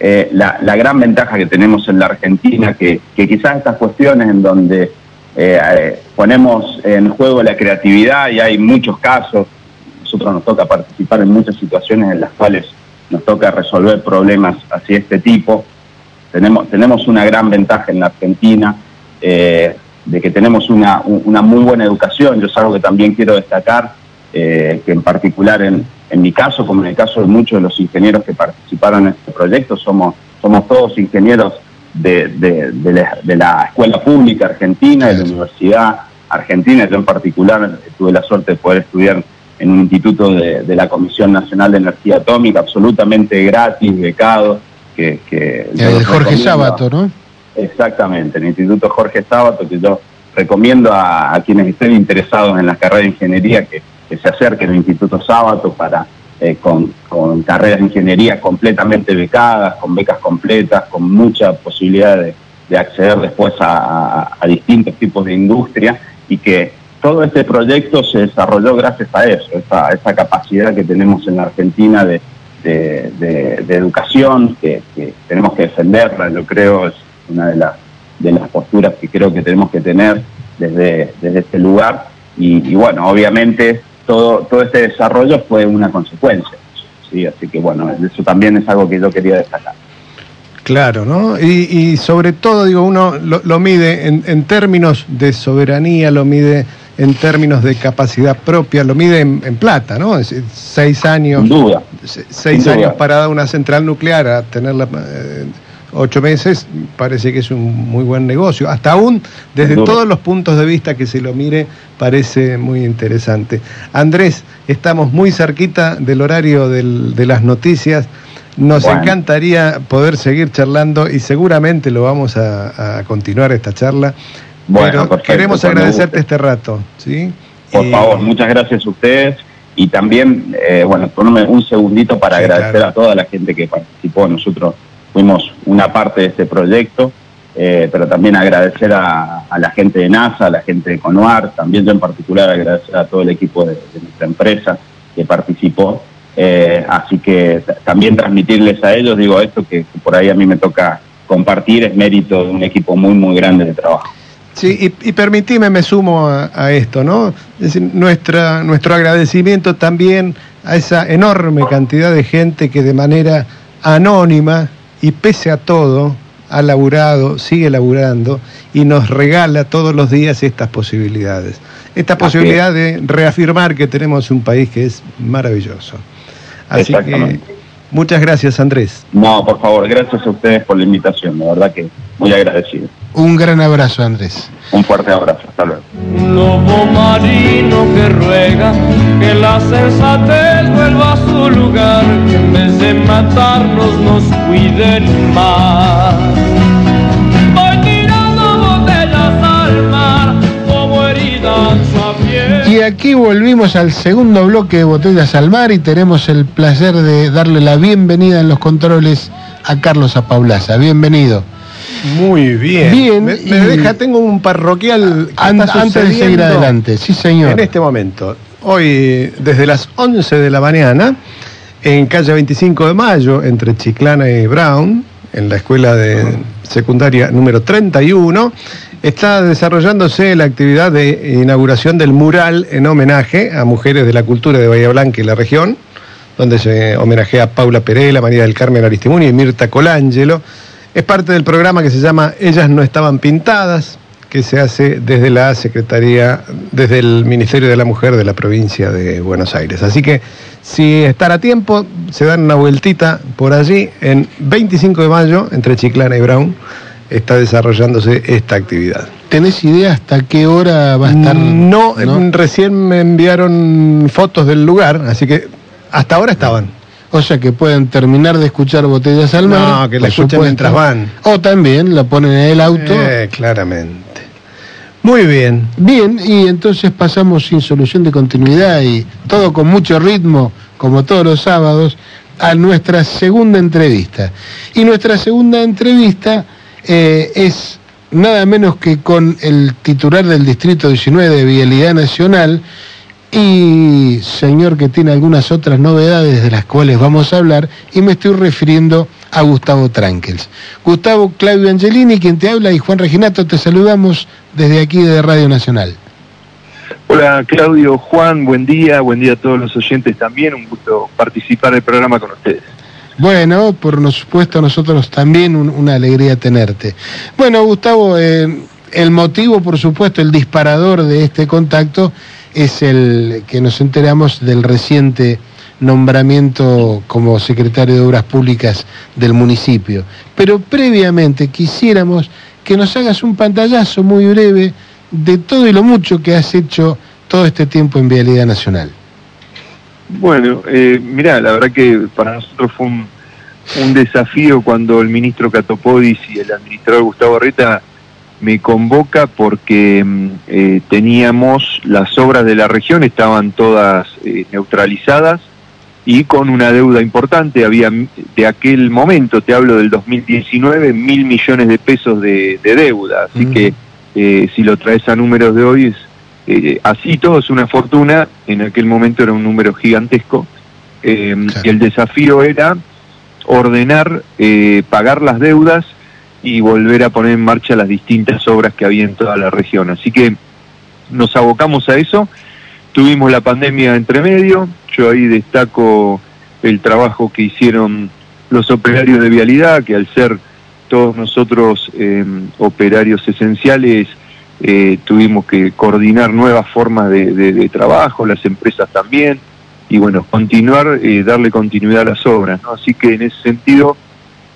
eh, la, la gran ventaja que tenemos en la Argentina, que, que quizás estas cuestiones en donde eh, eh, ponemos en juego la creatividad y hay muchos casos, nosotros nos toca participar en muchas situaciones en las cuales nos toca resolver problemas así de este tipo. Tenemos, tenemos una gran ventaja en la Argentina eh, de que tenemos una, un- una muy buena educación. Yo es algo que también quiero destacar, eh, que en particular en, en mi caso, como en el caso de muchos de los ingenieros que participaron en este proyecto, somos, somos todos ingenieros de, de- de la, de la Escuela Pública Argentina, de la Universidad Argentina. Yo en particular tuve la suerte de poder estudiar en un instituto de, de la Comisión Nacional de Energía Atómica, absolutamente gratis, becado, que, que El los Jorge. Sábato, ¿no? Exactamente, el Instituto Jorge Sábato, que yo recomiendo a, quienes estén interesados en la carrera de ingeniería que, se acerquen al Instituto Sábato para eh, con, carreras de ingeniería completamente becadas, con becas completas, con mucha posibilidad de, de acceder después a, distintos tipos de industria y que todo este proyecto se desarrolló gracias a eso, esa, esa capacidad que tenemos en la Argentina de, educación, que, que tenemos que defenderla, yo creo, es una de las, de las posturas que creo que tenemos que tener desde, desde este lugar. Y, y bueno, obviamente todo, todo este desarrollo fue una consecuencia. ¿sí? Así que bueno, eso también es algo que yo quería destacar. Claro, ¿no? Y, y sobre todo, digo, uno lo, lo mide en, en términos de soberanía, lo mide en términos de capacidad propia, lo mide en, en plata, ¿no? Es decir, seis años, Sin duda. se- seis sin duda. años parada una central nuclear a tenerla eh, ocho meses, parece que es un muy buen negocio. Hasta aún, desde todos los puntos de vista que se lo mire, parece muy interesante. Andrés, estamos muy cerquita del horario del- de las noticias. Nos Bueno. encantaría poder seguir charlando y seguramente lo vamos a, a continuar esta charla. Bueno, pero queremos agradecerte este rato, ¿sí? Por favor, muchas gracias a ustedes y también, eh, bueno, tomarme un segundito para Sí, agradecer claro. a toda la gente que participó. Nosotros fuimos una parte de este proyecto, eh, pero también agradecer a, la gente de NASA, a la gente de Conuar, también yo en particular agradecer a todo el equipo de, nuestra empresa que participó. Eh, así que también transmitirles a ellos, digo, esto que, que por ahí a mí me toca compartir, es mérito de un equipo muy, muy grande de trabajo. Sí, y, y permitime, me sumo a, a esto, ¿no? Es decir, nuestra, nuestro agradecimiento también a esa enorme cantidad de gente que de manera anónima y pese a todo ha laburado, sigue laburando y nos regala todos los días estas posibilidades. Esta posibilidad de reafirmar que tenemos un país que es maravilloso. Así que. Muchas gracias, Andrés. No, por favor, gracias a ustedes por la invitación, la verdad que muy agradecido. Un gran abrazo, Andrés. Un fuerte abrazo, hasta luego. Lobo marino que ruega que la sensatez vuelva a su lugar, que en vez de matarnos nos cuiden más. Voy tirando botellas al mar como heridas a piel. Y aquí volvimos al segundo bloque de Botellas al Mar y tenemos el placer de darle la bienvenida en los controles a Carlos Apaulaza. Bienvenido. Muy bien. Bien, Me, deja, tengo un parroquial que An- está antes de seguir adelante, sí señor. En este momento, hoy desde las 11 de la mañana, en calle 25 de Mayo, entre Chiclana y Brown, en la escuela de secundaria número 31, está desarrollándose la actividad de inauguración del mural en homenaje a mujeres de la cultura de Bahía Blanca y la región, donde se homenajea a Paula Perela, María del Carmen Aristimuni y Mirta Colangelo. Es parte del programa que se llama Ellas no estaban pintadas, que se hace desde la Secretaría, desde el Ministerio de la Mujer de la provincia de Buenos Aires. Así que si estar a tiempo, se dan una vueltita por allí en 25 de mayo, entre Chiclana y Brown, está desarrollándose esta actividad. ¿Tenés idea hasta qué hora va a estar? No, recién me enviaron fotos del lugar, así que hasta ahora estaban. O sea que pueden terminar de escuchar Botellas al Mar. No, que la supuesto. mientras van. O también la ponen en el auto. Eh, claramente. Muy bien. Bien, y entonces pasamos sin solución de continuidad y todo con mucho ritmo, como todos los sábados, a nuestra segunda entrevista. Y nuestra segunda entrevista eh, es nada menos que con el titular del Distrito 19 de Vialidad Nacional y señor que tiene algunas otras novedades de las cuales vamos a hablar y me estoy refiriendo a Gustavo Trankels. Gustavo Claudio Angelini, quien te habla, y Juan Reginato, te saludamos desde aquí de Radio Nacional. Hola Claudio, Juan, buen día, buen día a todos los oyentes también, un gusto participar del programa con ustedes. Bueno, por supuesto nosotros también un- una alegría tenerte. Bueno, Gustavo, eh, el motivo, por supuesto, el disparador de este contacto es el que nos enteramos del reciente nombramiento como secretario de Obras Públicas del municipio. Pero previamente quisiéramos que nos hagas un pantallazo muy breve de todo y lo mucho que has hecho todo este tiempo en Vialidad Nacional. Bueno, eh, mirá, la verdad que para nosotros fue un, desafío cuando el ministro Catopodis y el administrador Gustavo Reta me convoca porque mm, eh, teníamos las obras de la región, estaban todas eh, neutralizadas y con una deuda importante, había mm, de aquel momento, te hablo del 2019, mil millones de pesos de, de deuda, así que eh, si lo traes a números de hoy es eh, así todo es una fortuna, en aquel momento era un número gigantesco, y el desafío era ordenar, eh, pagar las deudas y volver a poner en marcha las distintas obras que había en toda la región. Así que nos abocamos a eso, tuvimos la pandemia entre medio, yo ahí destaco el trabajo que hicieron los operarios de vialidad, que al ser todos nosotros eh, operarios esenciales, eh, tuvimos que coordinar nuevas formas de, de- de trabajo, las empresas también, y bueno, continuar, eh, darle continuidad a las obras. ¿no? Así que en ese sentido,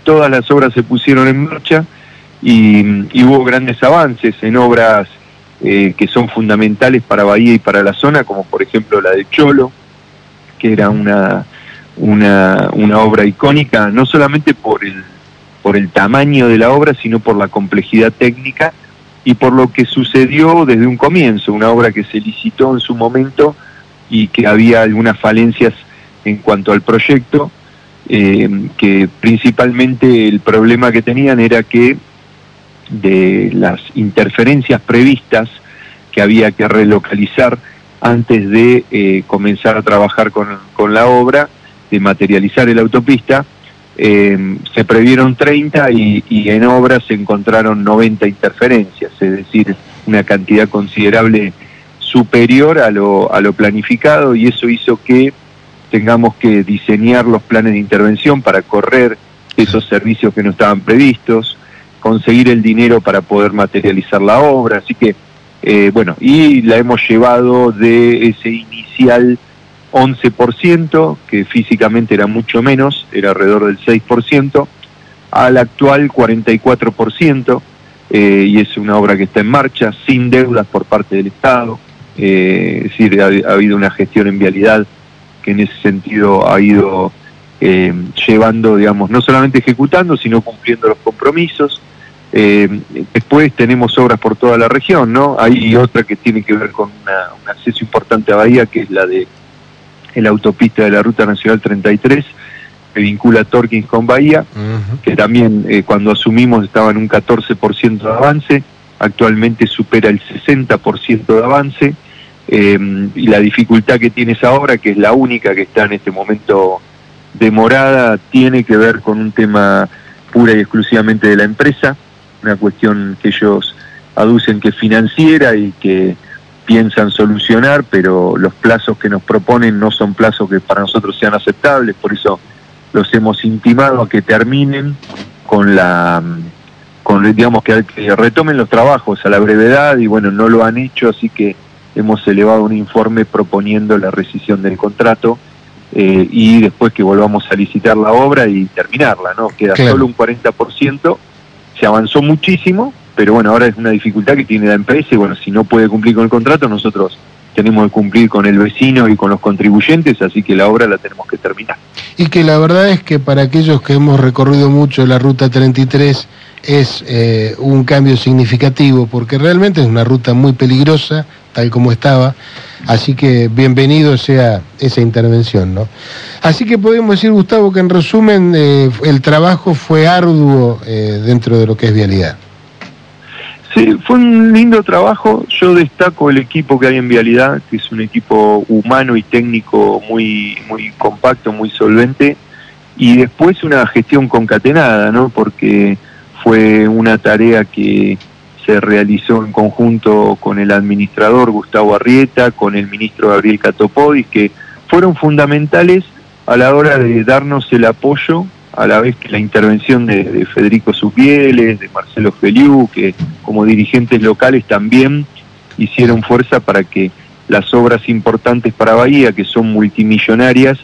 todas las obras se pusieron en marcha y, hubo grandes avances en obras eh, que son fundamentales para Bahía y para la zona, como por ejemplo la de Cholo, que era una, una, una obra icónica, no solamente por el, por el tamaño de la obra, sino por la complejidad técnica y por lo que sucedió desde un comienzo, una obra que se licitó en su momento y que había algunas falencias en cuanto al proyecto, eh, que principalmente el problema que tenían era que de las interferencias previstas que había que relocalizar antes de eh, comenzar a trabajar con, con la obra, de materializar la autopista, eh, se previeron 30 y, y en obra se encontraron 90 interferencias, es decir, una cantidad considerable superior a lo, a lo planificado y eso hizo que tengamos que diseñar los planes de intervención para correr esos servicios que no estaban previstos, conseguir el dinero para poder materializar la obra, así que, eh, bueno, y la hemos llevado de ese inicial 11%, que físicamente era mucho menos, era alrededor del 6%, al actual 44%, eh, y es una obra que está en marcha, sin deudas por parte del Estado, eh, es decir, ha, habido una gestión en vialidad que en ese sentido ha ido eh, llevando, digamos, no solamente ejecutando, sino cumpliendo los compromisos. después tenemos obras por toda la región, ¿no? Hay otra que tiene que ver con un acceso importante a Bahía, que es la de la autopista de la Ruta Nacional 33, que vincula Torkins con Bahía, que también eh, cuando asumimos estaba en un 14% de avance, actualmente supera el 60% de avance, eh, y la dificultad que tiene esa obra, que es la única que está en este momento demorada, tiene que ver con un tema pura y exclusivamente de la empresa, una cuestión que ellos aducen que es financiera y que piensan solucionar, pero los plazos que nos proponen no son plazos que para nosotros sean aceptables, por eso los hemos intimado a que terminen con la con digamos que, retomen los trabajos a la brevedad y bueno, no lo han hecho, así que hemos elevado un informe proponiendo la rescisión del contrato eh, y después que volvamos a licitar la obra y terminarla, ¿no? Queda solo un 40%, se avanzó muchísimo, pero bueno, ahora es una dificultad que tiene la empresa y bueno, si no puede cumplir con el contrato, nosotros tenemos que cumplir con el vecino y con los contribuyentes, así que la obra la tenemos que terminar. Y que la verdad es que para aquellos que hemos recorrido mucho la ruta 33 es eh, un cambio significativo, porque realmente es una ruta muy peligrosa, tal como estaba, así que bienvenido sea esa intervención, ¿no? Así que podemos decir, Gustavo, que en resumen eh, el trabajo fue arduo eh, dentro de lo que es vialidad. Sí, fue un lindo trabajo. Yo destaco el equipo que hay en Vialidad, que es un equipo humano y técnico muy, muy compacto, muy solvente. Y después una gestión concatenada, ¿no? Porque fue una tarea que se realizó en conjunto con el administrador Gustavo Arrieta, con el ministro Gabriel Catopodis, que fueron fundamentales a la hora de darnos el apoyo a la vez que la intervención de, Federico Supieles, de Marcelo Feliu, que como dirigentes locales también hicieron fuerza para que las obras importantes para Bahía, que son multimillonarias,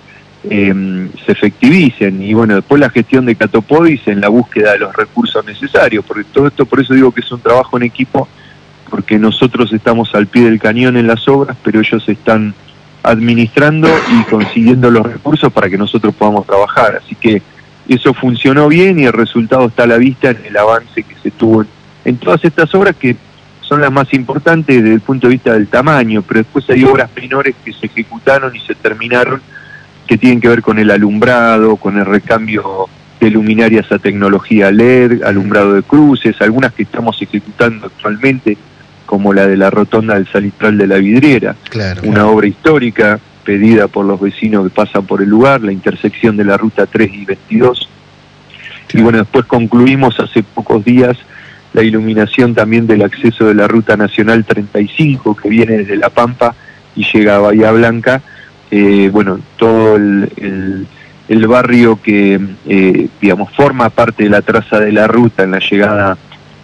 em, se efectivicen. Y bueno, después la gestión de Catopodis en la búsqueda de los recursos necesarios, porque todo esto, por eso digo que es un trabajo en equipo, porque nosotros estamos al pie del cañón en las obras, pero ellos están administrando y consiguiendo los recursos para que nosotros podamos trabajar. Así que eso funcionó bien y el resultado está a la vista en el avance que se tuvo en todas estas obras que son las más importantes desde el punto de vista del tamaño, pero después hay obras menores que se ejecutaron y se terminaron que tienen que ver con el alumbrado, con el recambio de luminarias a tecnología LED, alumbrado de cruces, algunas que estamos ejecutando actualmente, como la de la rotonda del salitral de la vidriera, una obra histórica pedida por los vecinos que pasan por el lugar, la intersección de la ruta 3 y 22. Y bueno, después concluimos hace pocos días la iluminación también del acceso de la ruta nacional 35 que viene desde La Pampa y llega a Bahía Blanca. Eh, bueno, todo el, barrio que, eh, digamos, forma parte de la traza de la ruta en la llegada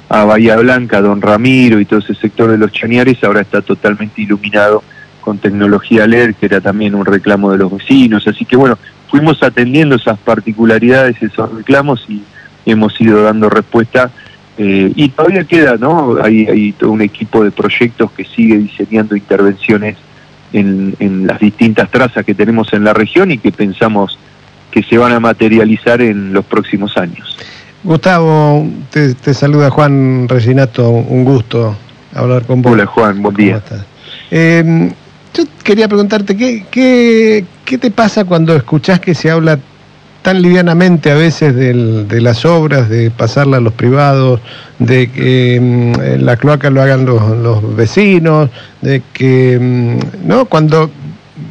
a Bahía Blanca, Don Ramiro y todo ese sector de los Chañares ahora está totalmente iluminado con tecnología LED, que era también un reclamo de los vecinos. Así que bueno, fuimos atendiendo esas particularidades, esos reclamos y hemos ido dando respuesta. Eh, y todavía queda, ¿no? Hay, hay todo un equipo de proyectos que sigue diseñando intervenciones en, en las distintas trazas que tenemos en la región y que pensamos que se van a materializar en los próximos años. Gustavo, te, saluda Juan Reginato, un gusto hablar con vos. Hola Juan, buen día. Eh, yo quería preguntarte, ¿qué, qué, qué te pasa cuando escuchás que se habla tan livianamente a veces de las obras, de pasarla a los privados, de que mm, la cloaca lo hagan los, los vecinos, de que, mm, ¿no? Cuando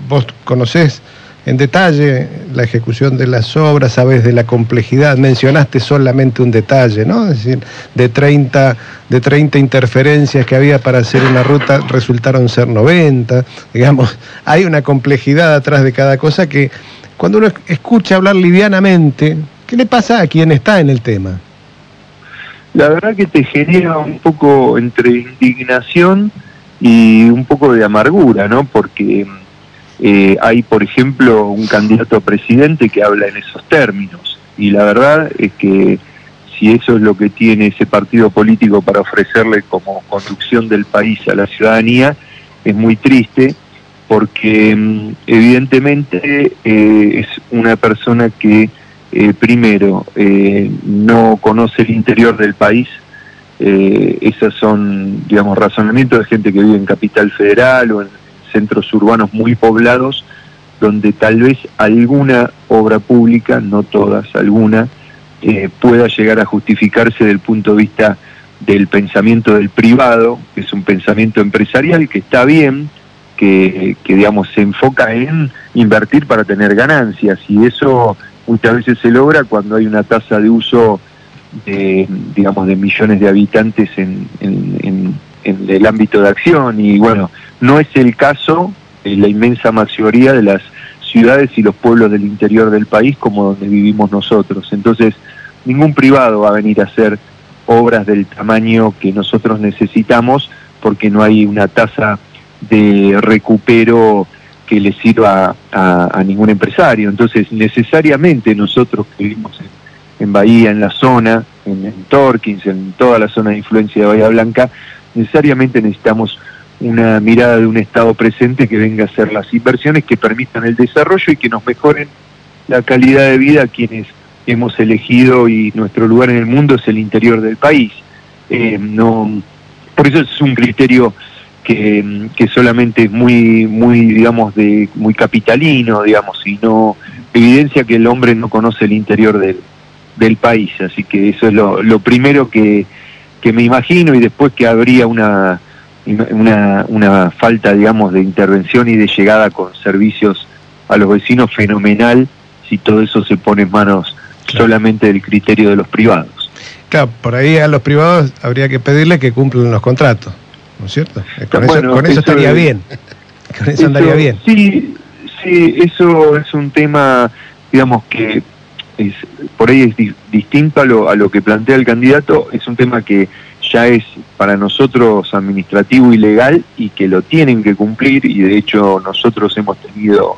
vos conocés en detalle la ejecución de las obras, sabes de la complejidad, mencionaste solamente un detalle, ¿no? Es decir, de 30, de 30 interferencias que había para hacer una ruta resultaron ser 90, digamos, hay una complejidad atrás de cada cosa que cuando uno escucha hablar livianamente, ¿qué le pasa a quien está en el tema? La verdad que te genera un poco entre indignación y un poco de amargura, ¿no? Porque eh, hay, por ejemplo, un candidato a presidente que habla en esos términos. Y la verdad es que si eso es lo que tiene ese partido político para ofrecerle como conducción del país a la ciudadanía, es muy triste porque mm, evidentemente eh, es una persona que eh, primero eh, no conoce el interior del país, esos son, digamos, razonamientos de gente que vive en Capital Federal o en centros urbanos muy poblados, donde tal vez alguna obra pública, no todas, alguna, pueda llegar a justificarse desde el punto de vista del pensamiento del privado, que es un pensamiento empresarial que está bien, que, digamos se enfoca en invertir para tener ganancias y eso muchas veces se logra cuando hay una tasa de uso de, digamos de millones de habitantes en, en, el ámbito de acción. Y bueno no es el caso en la inmensa mayoría de las ciudades y los pueblos del interior del país como donde vivimos nosotros. Entonces ningún privado va a venir a hacer obras del tamaño que nosotros necesitamos porque no hay una tasa de recupero que le sirva a, ningún empresario. Entonces, necesariamente nosotros que vivimos en, Bahía, en la zona, en, en, Torkins, en toda la zona de influencia de Bahía Blanca, necesariamente necesitamos una mirada de un Estado presente que venga a hacer las inversiones que permitan el desarrollo y que nos mejoren la calidad de vida a quienes hemos elegido y nuestro lugar en el mundo es el interior del país. Eh, no, por eso es un criterio que, solamente es muy, muy, digamos, de, muy capitalino, digamos, y no evidencia que el hombre no conoce el interior del, del país. Así que eso es lo, lo primero que, que me imagino y después que habría una, una, una falta, digamos, de intervención y de llegada con servicios a los vecinos fenomenal si todo eso se pone en manos solamente del criterio de los privados. Claro, por ahí a los privados habría que pedirle que cumplan los contratos. ¿No es cierto? Con, eso, estaría bien. Con eso, andaría bien. Sí, sí, eso es un tema, digamos, que es, por ahí es distinto a lo, a lo que plantea el candidato, es un tema que ya es para nosotros administrativo y legal y que lo tienen que cumplir y de hecho nosotros hemos tenido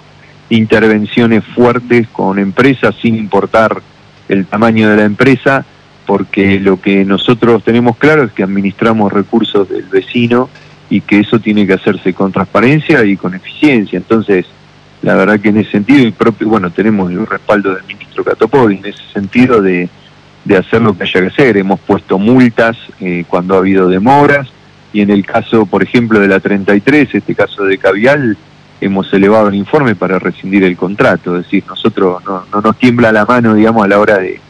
intervenciones fuertes con empresas sin importar el tamaño de la empresa porque lo que nosotros tenemos claro es que administramos recursos del vecino y que eso tiene que hacerse con transparencia y con eficiencia. Entonces, la verdad que en ese sentido, y propio, bueno, tenemos el respaldo del ministro Catopodi en ese sentido de, hacer lo que haya que hacer. Hemos puesto multas eh, cuando ha habido demoras y en el caso, por ejemplo, de la 33, este caso de Cavial, hemos elevado el informe para rescindir el contrato. Es decir, nosotros no, no nos tiembla la mano, digamos, a la hora de,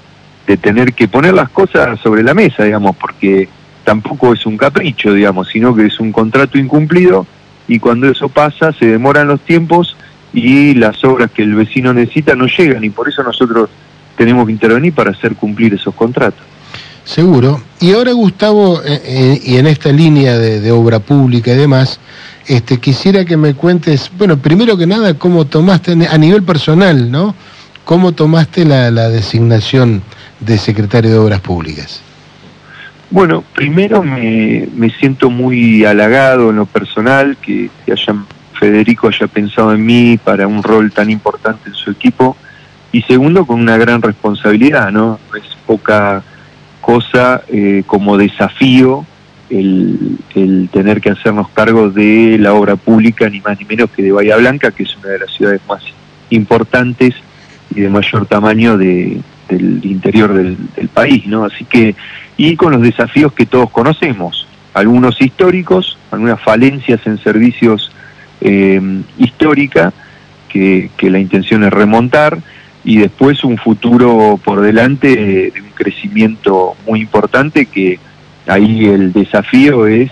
de tener que poner las cosas sobre la mesa, digamos, porque tampoco es un capricho, digamos, sino que es un contrato incumplido y cuando eso pasa se demoran los tiempos y las obras que el vecino necesita no llegan y por eso nosotros tenemos que intervenir para hacer cumplir esos contratos. Seguro. Y ahora Gustavo, eh, eh, y en esta línea de, obra pública y demás, este, quisiera que me cuentes, bueno, primero que nada, cómo tomaste a nivel personal, ¿no? ¿Cómo tomaste la, la designación de secretario de Obras Públicas? Bueno, primero me, siento muy halagado en lo personal que, Federico haya pensado en mí para un rol tan importante en su equipo y segundo con una gran responsabilidad, ¿no? Es poca cosa eh, como desafío el, el, tener que hacernos cargo de la obra pública, ni más ni menos que de Bahía Blanca, que es una de las ciudades más importantes y de mayor tamaño de, del interior del, país, ¿no? Así que, y con los desafíos que todos conocemos, algunos históricos, algunas falencias en servicios eh, históricas, que, la intención es remontar, y después un futuro por delante de, un crecimiento muy importante que ahí el desafío es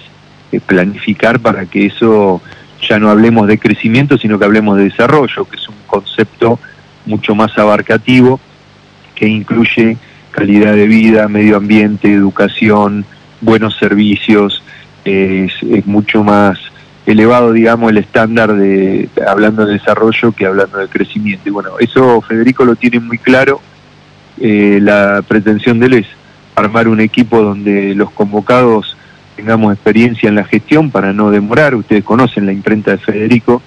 eh, planificar para que eso ya no hablemos de crecimiento, sino que hablemos de desarrollo, que es un concepto mucho más abarcativo que incluye calidad de vida, medio ambiente, educación, buenos servicios, es, mucho más elevado, digamos, el estándar de hablando de desarrollo que hablando de crecimiento. Y bueno, eso Federico lo tiene muy claro. Eh, la pretensión de él es armar un equipo donde los convocados tengamos experiencia en la gestión para no demorar. Ustedes conocen la imprenta de Federico,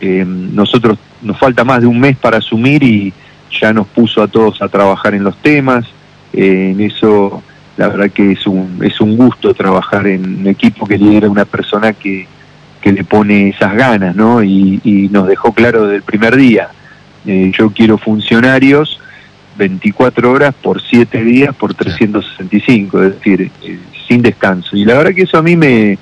Eh, nosotros nos falta más de un mes para asumir y ya nos puso a todos a trabajar en los temas. Eh, en eso, la verdad que es un, es un gusto trabajar en un equipo que lidera una persona que, que le pone esas ganas, ¿no? Y, y nos dejó claro desde el primer día. Eh, yo quiero funcionarios 24 horas por 7 días por 365, es decir, eh, sin descanso. Y la verdad que eso a mí me,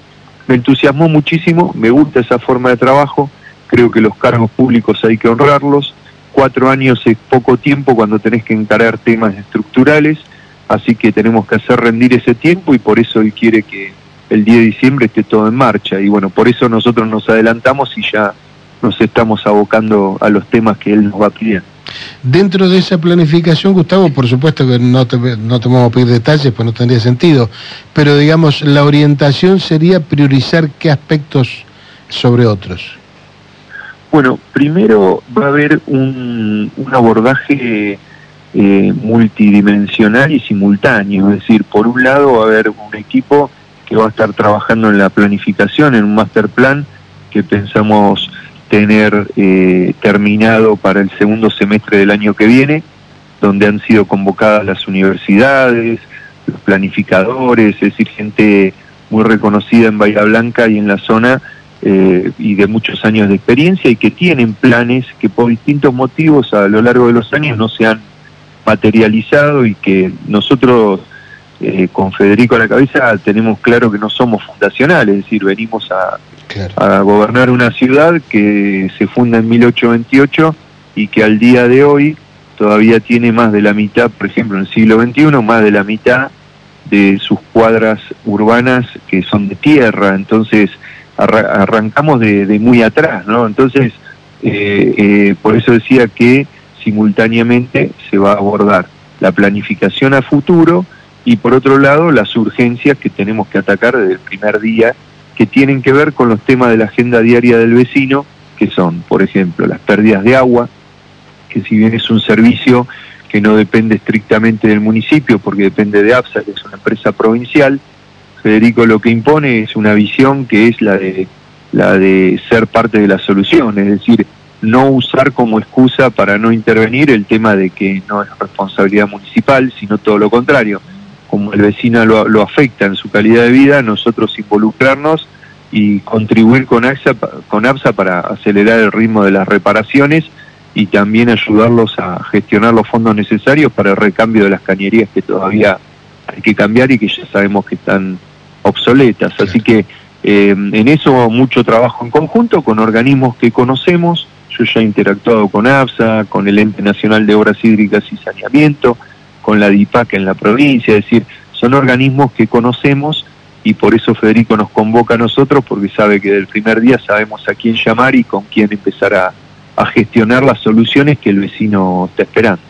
me entusiasmó muchísimo, me gusta esa forma de trabajo, creo que los cargos públicos hay que honrarlos, cuatro años es poco tiempo cuando tenés que encarar temas estructurales, así que tenemos que hacer rendir ese tiempo y por eso él quiere que el 10 de diciembre esté todo en marcha. Y bueno, por eso nosotros nos adelantamos y ya nos estamos abocando a los temas que él nos va pidiendo. Dentro de esa planificación, Gustavo, por supuesto que no te, no te vamos a pedir detalles, pues no tendría sentido, pero digamos, la orientación sería priorizar qué aspectos sobre otros. Bueno, primero va a haber un, abordaje eh, multidimensional y simultáneo, es decir, por un lado va a haber un equipo que va a estar trabajando en la planificación, en un master plan que pensamos tener eh, terminado para el segundo semestre del año que viene, donde han sido convocadas las universidades, los planificadores, es decir, gente muy reconocida en Bahía Blanca y en la zona eh, y de muchos años de experiencia y que tienen planes que por distintos motivos a lo largo de los años no se han materializado y que nosotros eh, con Federico a la cabeza tenemos claro que no somos fundacionales, es decir, venimos a, claro. a gobernar una ciudad que se funda en 1828 y que al día de hoy todavía tiene más de la mitad, por ejemplo, en el siglo XXI, más de la mitad de sus cuadras urbanas que son de tierra, entonces arrancamos de, de, muy atrás, ¿no? Entonces, eh, eh, por eso decía que simultáneamente se va a abordar la planificación a futuro y por otro lado las urgencias que tenemos que atacar desde el primer día, que tienen que ver con los temas de la agenda diaria del vecino, que son, por ejemplo, las pérdidas de agua, que si bien es un servicio que no depende estrictamente del municipio, porque depende de APSA, que es una empresa provincial, Federico lo que impone es una visión que es la de la de ser parte de la solución, es decir, no usar como excusa para no intervenir el tema de que no es responsabilidad municipal, sino todo lo contrario. Como el vecino lo, afecta en su calidad de vida, nosotros involucrarnos y contribuir con APSA, con APSA para acelerar el ritmo de las reparaciones y también ayudarlos a gestionar los fondos necesarios para el recambio de las cañerías que todavía hay que cambiar y que ya sabemos que están obsoletas. Así que eh, en eso mucho trabajo en conjunto con organismos que conocemos. Yo ya he interactuado con APSA, con el Ente Nacional de Obras Hídricas y Saneamiento, con la DIPAC en la provincia, es decir, son organismos que conocemos y por eso Federico nos convoca a nosotros porque sabe que del primer día sabemos a quién llamar y con quién empezar a, a gestionar las soluciones que el vecino está esperando.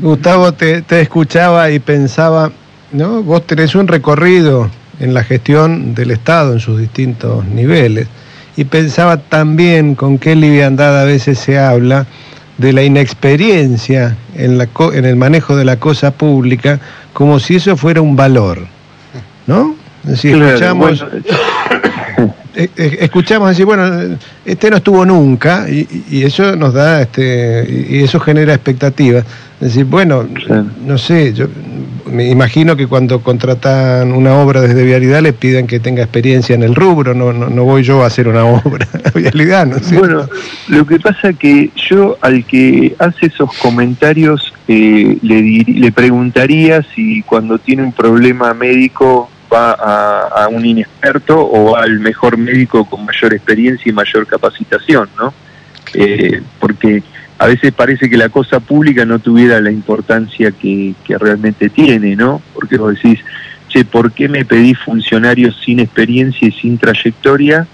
Gustavo, te, te escuchaba y pensaba, ¿no? Vos tenés un recorrido en la gestión del Estado en sus distintos niveles. Y pensaba también con qué liviandad a veces se habla de la inexperiencia en, la, en el manejo de la cosa pública, como si eso fuera un valor, ¿no? Es decir, claro, escuchamos, bueno. Escuchamos decir, bueno, este no estuvo nunca, y, y eso nos da, este, y eso genera expectativas. Es decir, bueno, no sé, yo me imagino que cuando contratan una obra desde Vialidad le piden que tenga experiencia en el rubro, no, no, no voy yo a hacer una obra Vialidad, ¿no sé. Bueno, lo que pasa que yo al que hace esos comentarios eh, le, le preguntaría si cuando tiene un problema médico va a, a, un inexperto o al mejor médico con mayor experiencia y mayor capacitación, ¿no? Eh, porque a veces parece que la cosa pública no tuviera la importancia que, que, realmente tiene, ¿no? Porque vos decís, che, ¿por qué me pedís funcionarios sin experiencia y sin trayectoria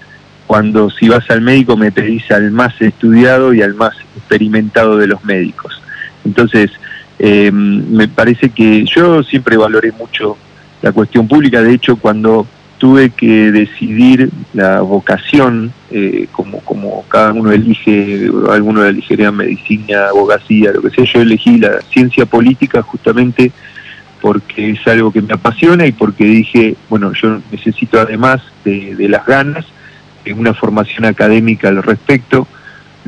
cuando si vas al médico me pedís al más estudiado y al más experimentado de los médicos? Entonces, eh, me parece que yo siempre valoré mucho la cuestión pública, de hecho cuando tuve que decidir la vocación, eh, como, como cada uno elige, algunos elegirían medicina, abogacía, lo que sea, yo elegí la ciencia política justamente porque es algo que me apasiona y porque dije, bueno, yo necesito además de, de las ganas, una formación académica al respecto,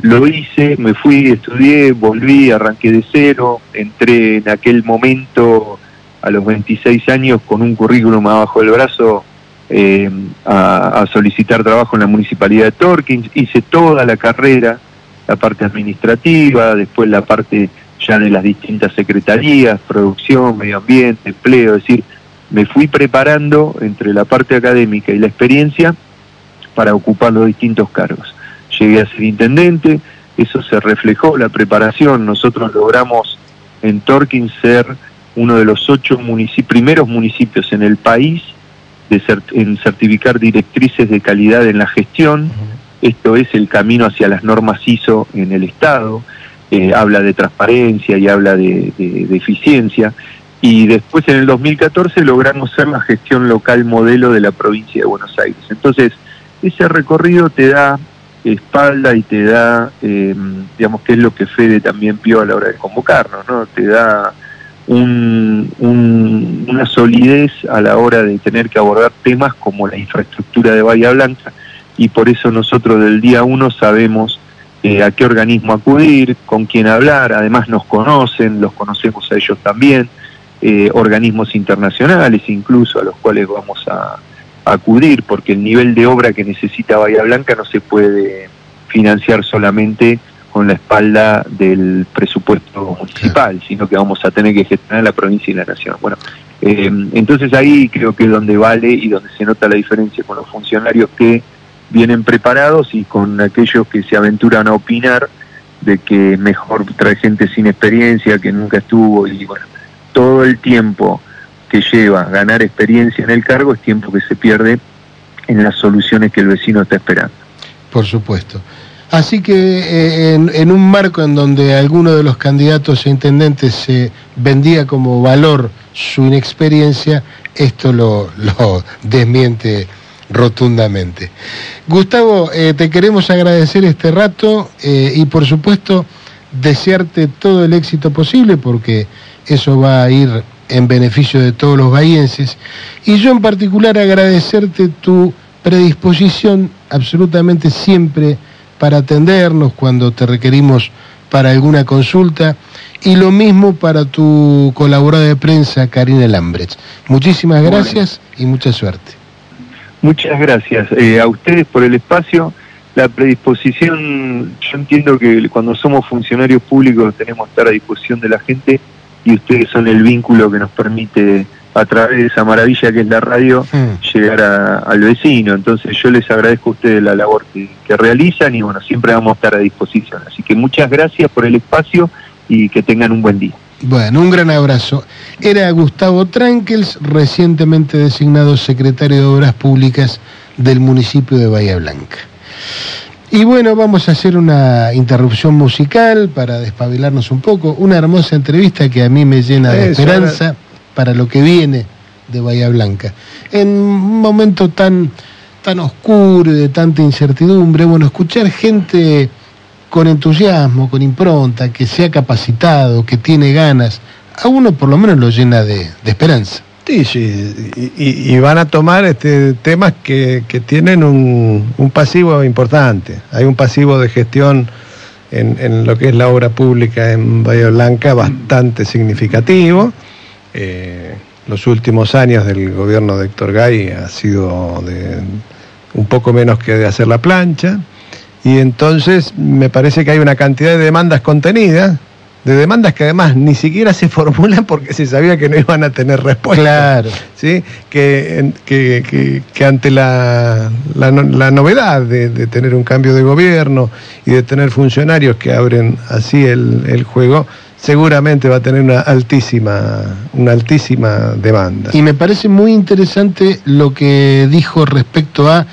lo hice, me fui, estudié, volví, arranqué de cero, entré en aquel momento a los 26 años con un currículum abajo del brazo eh, a, solicitar trabajo en la municipalidad de Torkins, hice toda la carrera, la parte administrativa, después la parte ya de las distintas secretarías, producción, medio ambiente, empleo, es decir, me fui preparando entre la parte académica y la experiencia para ocupar los distintos cargos. Llegué a ser intendente, eso se reflejó, la preparación, nosotros logramos en Torkins ser uno de los ocho primeros municipios en el país de en certificar directrices de calidad en la gestión. Esto es el camino hacia las normas ISO en el Estado. Eh, habla de transparencia y habla de, eficiencia. Y después en el 2014 logramos ser la gestión local modelo de la provincia de Buenos Aires. Entonces, ese recorrido te da espalda y te da, eh, digamos, que es lo que Fede también vio a la hora de convocarnos, ¿no? Te da una solidez a la hora de tener que abordar temas como la infraestructura de Bahía Blanca. Y por eso nosotros del día uno sabemos eh, a qué organismo acudir, con quién hablar, además nos conocen, los conocemos a ellos también, eh, organismos internacionales incluso a los cuales vamos a, a acudir porque el nivel de obra que necesita Bahía Blanca no se puede financiar solamente con la espalda del presupuesto municipal, sino que vamos a tener que gestionar la provincia y la nación. Bueno, eh, entonces ahí creo que es donde vale y donde se nota la diferencia con los funcionarios que vienen preparados y con aquellos que se aventuran a opinar de que mejor trae gente sin experiencia, que nunca estuvo y bueno, todo el tiempo que lleva ganar experiencia en el cargo es tiempo que se pierde en las soluciones que el vecino está esperando. Por supuesto. Así que eh, en, un marco en donde alguno de los candidatos a intendentes se vendía como valor su inexperiencia, esto lo, desmiente rotundamente. Gustavo, eh, te queremos agradecer este rato eh, y por supuesto desearte todo el éxito posible porque eso va a ir en beneficio de todos los bahienses y yo en particular agradecerte tu predisposición absolutamente siempre para atendernos cuando te requerimos para alguna consulta y lo mismo para tu colaboradora de prensa, Karina Lambrecht. Muchísimas gracias y mucha suerte. Muchas gracias eh, a ustedes por el espacio. La predisposición, yo entiendo que cuando somos funcionarios públicos tenemos que estar a disposición de la gente y ustedes son el vínculo que nos permite a través de esa maravilla que es la radio, mm. llegar al vecino. Entonces yo les agradezco a ustedes la labor que, realizan y bueno, siempre vamos a estar a disposición. Así que muchas gracias por el espacio y que tengan un buen día. Bueno, un gran abrazo. Era Gustavo Trankels, recientemente designado secretario de Obras Públicas del municipio de Bahía Blanca. Y bueno, vamos a hacer una interrupción musical para despabilarnos un poco. Una hermosa entrevista que a mí me llena de esperanza para lo que viene de Bahía Blanca. En un momento tan, tan oscuro y de tanta incertidumbre, bueno, escuchar gente con entusiasmo, con impronta, que se ha capacitado, que tiene ganas, a uno por lo menos lo llena de, esperanza. Sí, sí, y, van a tomar este, temas que, tienen un, pasivo importante. Hay un pasivo de gestión en, en, lo que es la obra pública en Bahía Blanca bastante significativo. Eh, los últimos años del gobierno de Héctor Gay ha sido de un poco menos que de hacer la plancha, y entonces me parece que hay una cantidad de demandas contenidas, de demandas que además ni siquiera se formulan porque se sabía que no iban a tener respuesta. Claro. ¿sí? Que, que, ante la, la, novedad de, tener un cambio de gobierno y de tener funcionarios que abren así el, el juego, seguramente va a tener una altísima, una altísima demanda. Y me parece muy interesante lo que dijo respecto a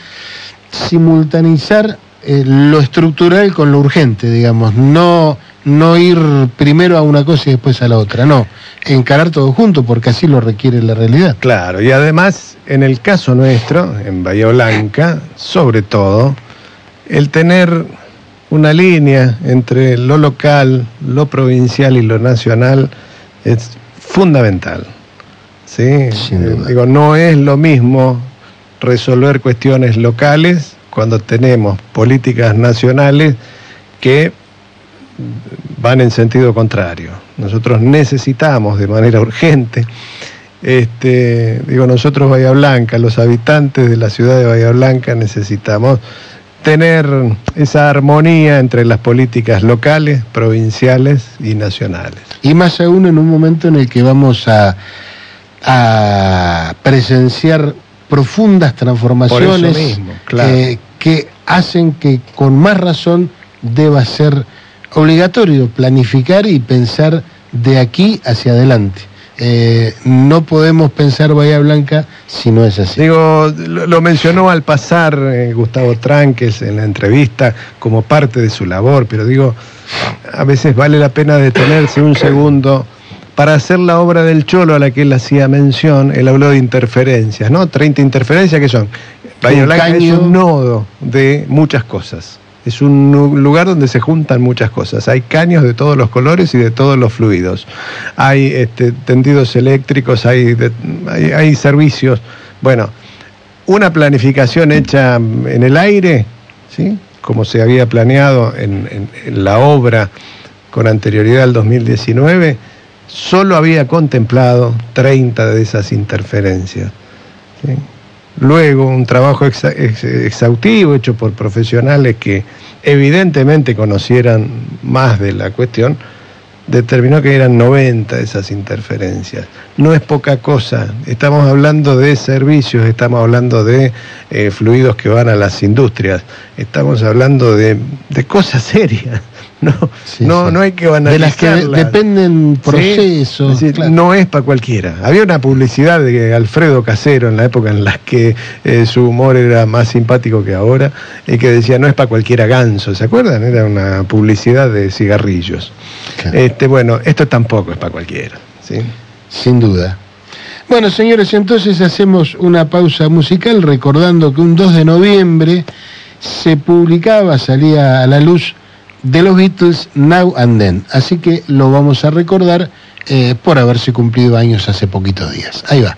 simultaneizar eh, lo estructural con lo urgente, digamos, no, no ir primero a una cosa y después a la otra, no, encarar todo junto porque así lo requiere la realidad. Claro, y además en el caso nuestro, en Bahía Blanca, sobre todo, el tener una línea entre lo local, lo provincial y lo nacional es fundamental. ¿sí? Digo, no es lo mismo resolver cuestiones locales cuando tenemos políticas nacionales que van en sentido contrario. Nosotros necesitamos de manera urgente, este, digo nosotros Bahía Blanca, los habitantes de la ciudad de Bahía Blanca necesitamos tener esa armonía entre las políticas locales, provinciales y nacionales. Y más aún en un momento en el que vamos a, a presenciar profundas transformaciones mismo, claro. eh, que hacen que con más razón deba ser obligatorio planificar y pensar de aquí hacia adelante. Eh, no podemos pensar Bahía Blanca si no es así. Digo, lo, lo mencionó al pasar eh, Gustavo Tranques en la entrevista como parte de su labor, pero digo, a veces vale la pena detenerse un segundo para hacer la obra del Cholo a la que él hacía mención, él habló de interferencias, ¿no? 30 interferencias que son. Bahía Blanca es caño. un nodo de muchas cosas. Es un lugar donde se juntan muchas cosas. Hay caños de todos los colores y de todos los fluidos. Hay este, tendidos eléctricos, hay, hay, servicios. Bueno, una planificación hecha en el aire, ¿sí? como se había planeado en, la obra con anterioridad al 2019, solo había contemplado 30 de esas interferencias. Luego, un trabajo exhaustivo hecho por profesionales que evidentemente conocieran más de la cuestión, determinó que eran 90 esas interferencias. No es poca cosa, estamos hablando de servicios, estamos hablando de eh, fluidos que van a las industrias, estamos hablando de, de cosas serias. No, Sí, no, sí. no hay que de las que dependen procesos. es decir, claro. No es para cualquiera. Había una publicidad de Alfredo Casero en la época en la que eh, su humor era más simpático que ahora, y que decía no es para cualquiera ganso, ¿se acuerdan? Era una publicidad de cigarrillos. Claro. Este, bueno, esto tampoco es para cualquiera. ¿sí? Sin duda. Bueno, señores, entonces hacemos una pausa musical recordando que un 2 de noviembre se publicaba, salía a la luz de los Beatles Now and Then. Así que lo vamos a recordar eh, por haberse cumplido años hace poquitos días. Ahí va.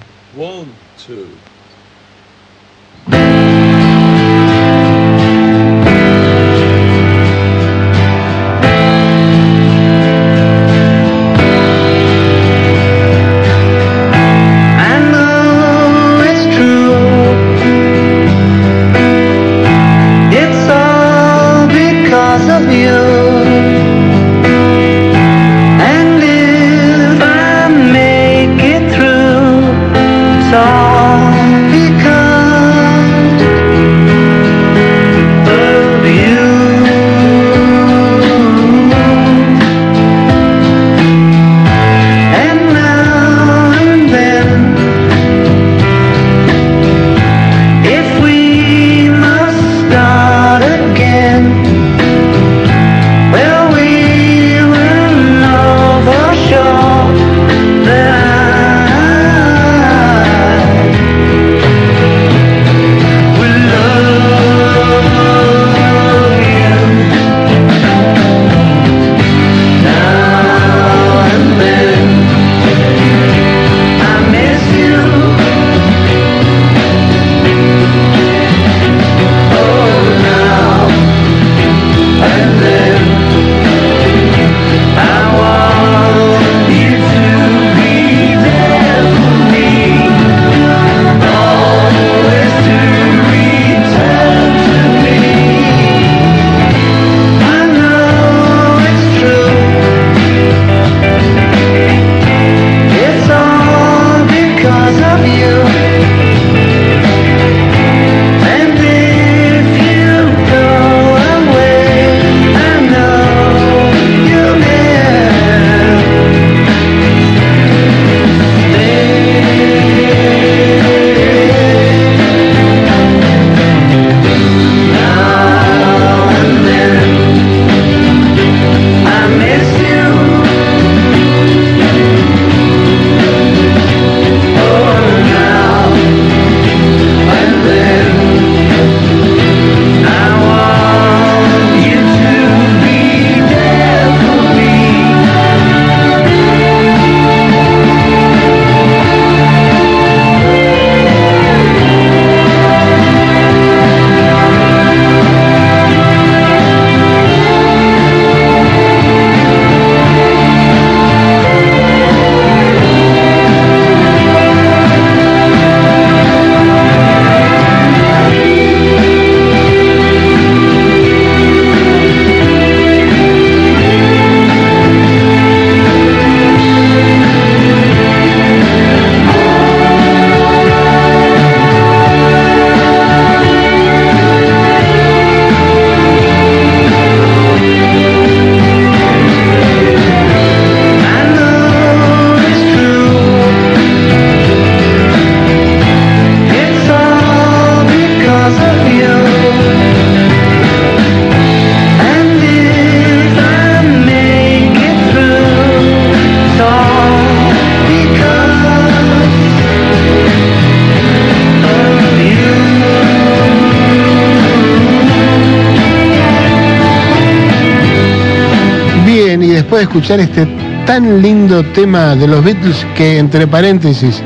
Escuchar este tan lindo tema de los Beatles que, entre paréntesis,